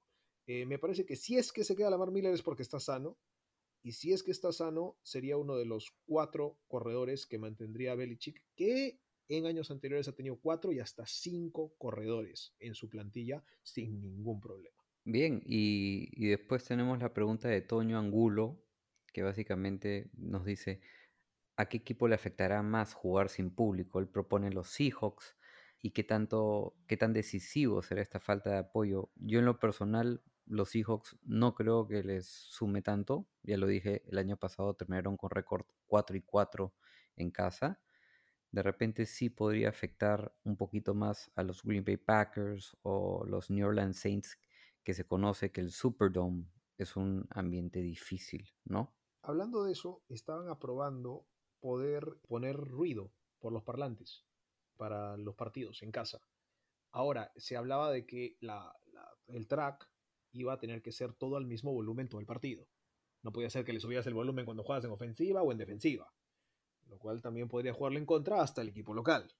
Eh, me parece que si es que se queda Lamar Miller es porque está sano. Y si es que está sano, sería uno de los cuatro corredores que mantendría Belichick, que en años anteriores ha tenido cuatro y hasta cinco corredores en su plantilla sin ningún problema. Bien, y, y después tenemos la pregunta de Toño Angulo, que básicamente nos dice, ¿a qué equipo le afectará más jugar sin público? Él propone los Seahawks y qué tanto, qué tan decisivo será esta falta de apoyo. Yo en lo personal, los Seahawks no creo que les sume tanto. Ya lo dije, el año pasado terminaron con récord 4 y 4 en casa. De repente sí podría afectar un poquito más a los Green Bay Packers o los New Orleans Saints, que se conoce que el Superdome es un ambiente difícil, ¿no? Hablando de eso, estaban aprobando poder poner ruido por los parlantes para los partidos en casa. Ahora, se hablaba de que el track iba a tener que ser todo al mismo volumen todo el partido. No podía ser que le subieras el volumen cuando juegas en ofensiva o en defensiva, lo cual también podría jugarle en contra hasta el equipo local.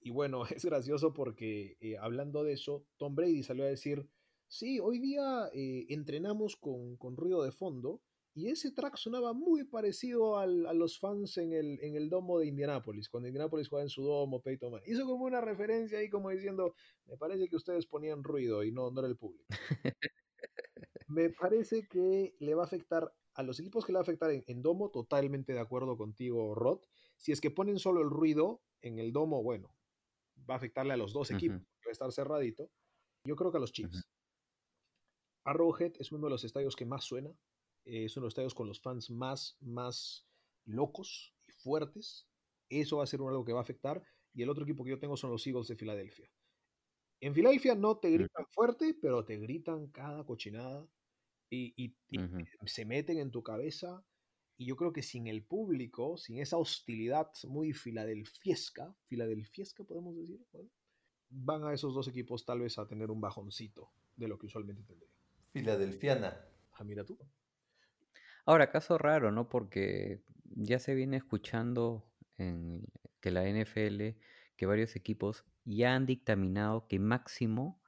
Y bueno, [laughs] es gracioso porque eh, hablando de eso, Tom Brady salió a decir, sí, hoy día eh, entrenamos con, con ruido de fondo Y ese track sonaba muy parecido al- a los fans en el, en el domo de Indianápolis, cuando Indianápolis jugaba en su domo, Peyton Manning. Hizo como una referencia ahí como diciendo, me parece que ustedes ponían ruido y no, no era el público. [laughs] me parece que le va a afectar a los equipos que le va a afectar en, en domo, totalmente de acuerdo contigo, Rod. Si es que ponen solo el ruido en el domo, bueno, va a afectarle a los dos equipos, va a estar cerradito. Yo creo que a los Chiefs. Arrowhead es uno de los estadios que más suena, eh, es uno de los estadios con los fans más, más locos y fuertes. Eso va a ser algo que va a afectar. Y el otro equipo que yo tengo son los Eagles de Filadelfia. En Filadelfia no te gritan fuerte, pero te gritan cada cochinada y, y- y Ujú. se meten en tu cabeza. Y yo creo que sin el público, sin esa hostilidad muy filadelfiesca, filadelfiesca podemos decir, Bueno, van a esos dos equipos tal vez a tener un bajoncito de lo que usualmente tendrían. Filadelfiana. Ah, mira tú. Ahora, caso raro, ¿no? Porque ya se viene escuchando en que la NFL, que varios equipos ya han dictaminado que máximo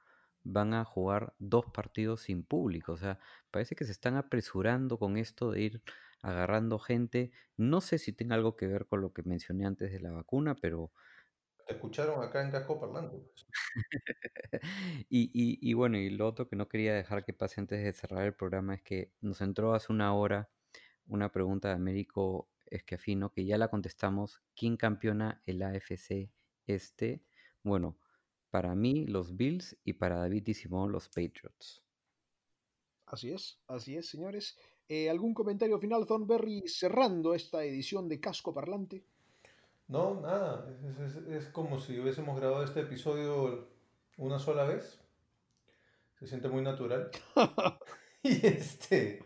van a jugar dos partidos sin público. O sea, parece que se están apresurando con esto de ir agarrando gente. No sé si tenga algo que ver con lo que mencioné antes de la vacuna, pero Te escucharon acá en Casco Parlante. pues. [laughs] Y, y- y bueno, y lo otro que no quería dejar que pase antes de cerrar el programa es que nos entró hace una hora una pregunta de Américo Esquiafino que ya la contestamos. ¿Quién campeona el AFC este? Bueno, para mí los Bills y para David y Simón los Patriots. Así es, así es, señores. Eh, ¿Algún comentario final, Thornberry, cerrando esta edición de Casco Parlante? No, nada. Es, es- es como si hubiésemos grabado este episodio una sola vez. Se siente muy natural. [laughs] [laughs] Y este.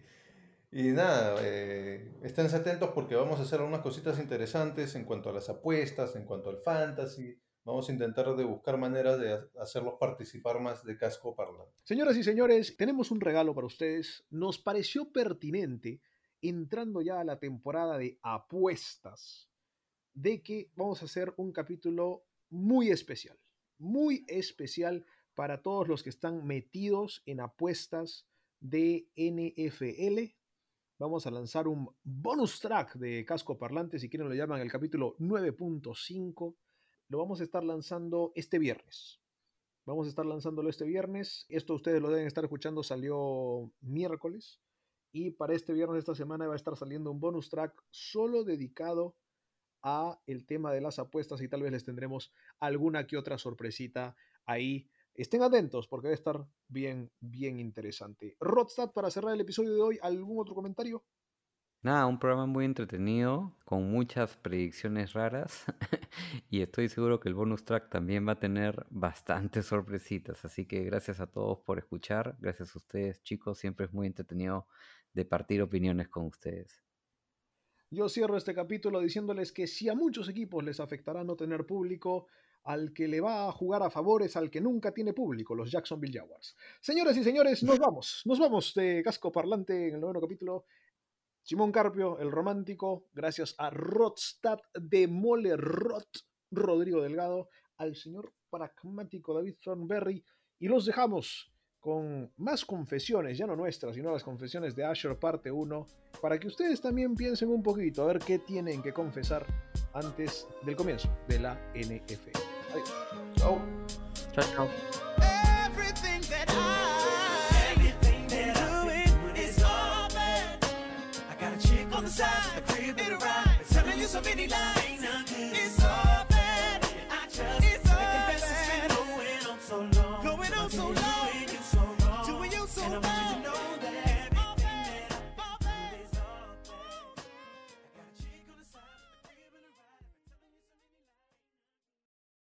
Y nada, eh, esténse atentos porque vamos a hacer algunas cositas interesantes en cuanto a las apuestas, en cuanto al fantasy. Vamos a intentar de buscar maneras de ha- hacerlos participar más de casco parlante. Señoras y señores, tenemos un regalo para ustedes. Nos pareció pertinente, entrando ya a la temporada de apuestas, de que vamos a hacer un capítulo muy especial, muy especial para todos los que están metidos en apuestas de NFL. Vamos a lanzar un bonus track de casco parlante, si quieren lo llaman el capítulo 9.5. Lo vamos a estar lanzando este viernes. Vamos a estar lanzándolo este viernes. Esto ustedes lo deben estar escuchando, salió miércoles. Y para este viernes esta semana va a estar saliendo un bonus track solo dedicado a el tema de las apuestas y tal vez les tendremos alguna que otra sorpresita ahí. Estén atentos porque a estar bien, bien interesante. Rodstad, para cerrar el episodio de hoy, ¿algún otro comentario? Nada, un programa muy entretenido, con muchas predicciones raras. [laughs] y estoy seguro que el bonus track también va a tener bastantes sorpresitas. Así que gracias a todos por escuchar. Gracias a ustedes, chicos. Siempre es muy entretenido de partir opiniones con ustedes. Yo cierro este capítulo diciéndoles que si a muchos equipos les afectará no tener público, al que le va a jugar a favor es al que nunca tiene público, los Jacksonville Jaguars. Señoras y señores, nos vamos, nos vamos de casco parlante en el noveno capítulo. Simón Carpio, el romántico, gracias a Rodstad de Mole Rot, Rodrigo Delgado, al señor pragmático David Thornberry, y los dejamos con más confesiones, ya no nuestras, sino las confesiones de Asher parte 1, para que ustedes también piensen un poquito a ver qué tienen que confesar antes del comienzo de la NFL. Adiós. Chao. Chao, chao.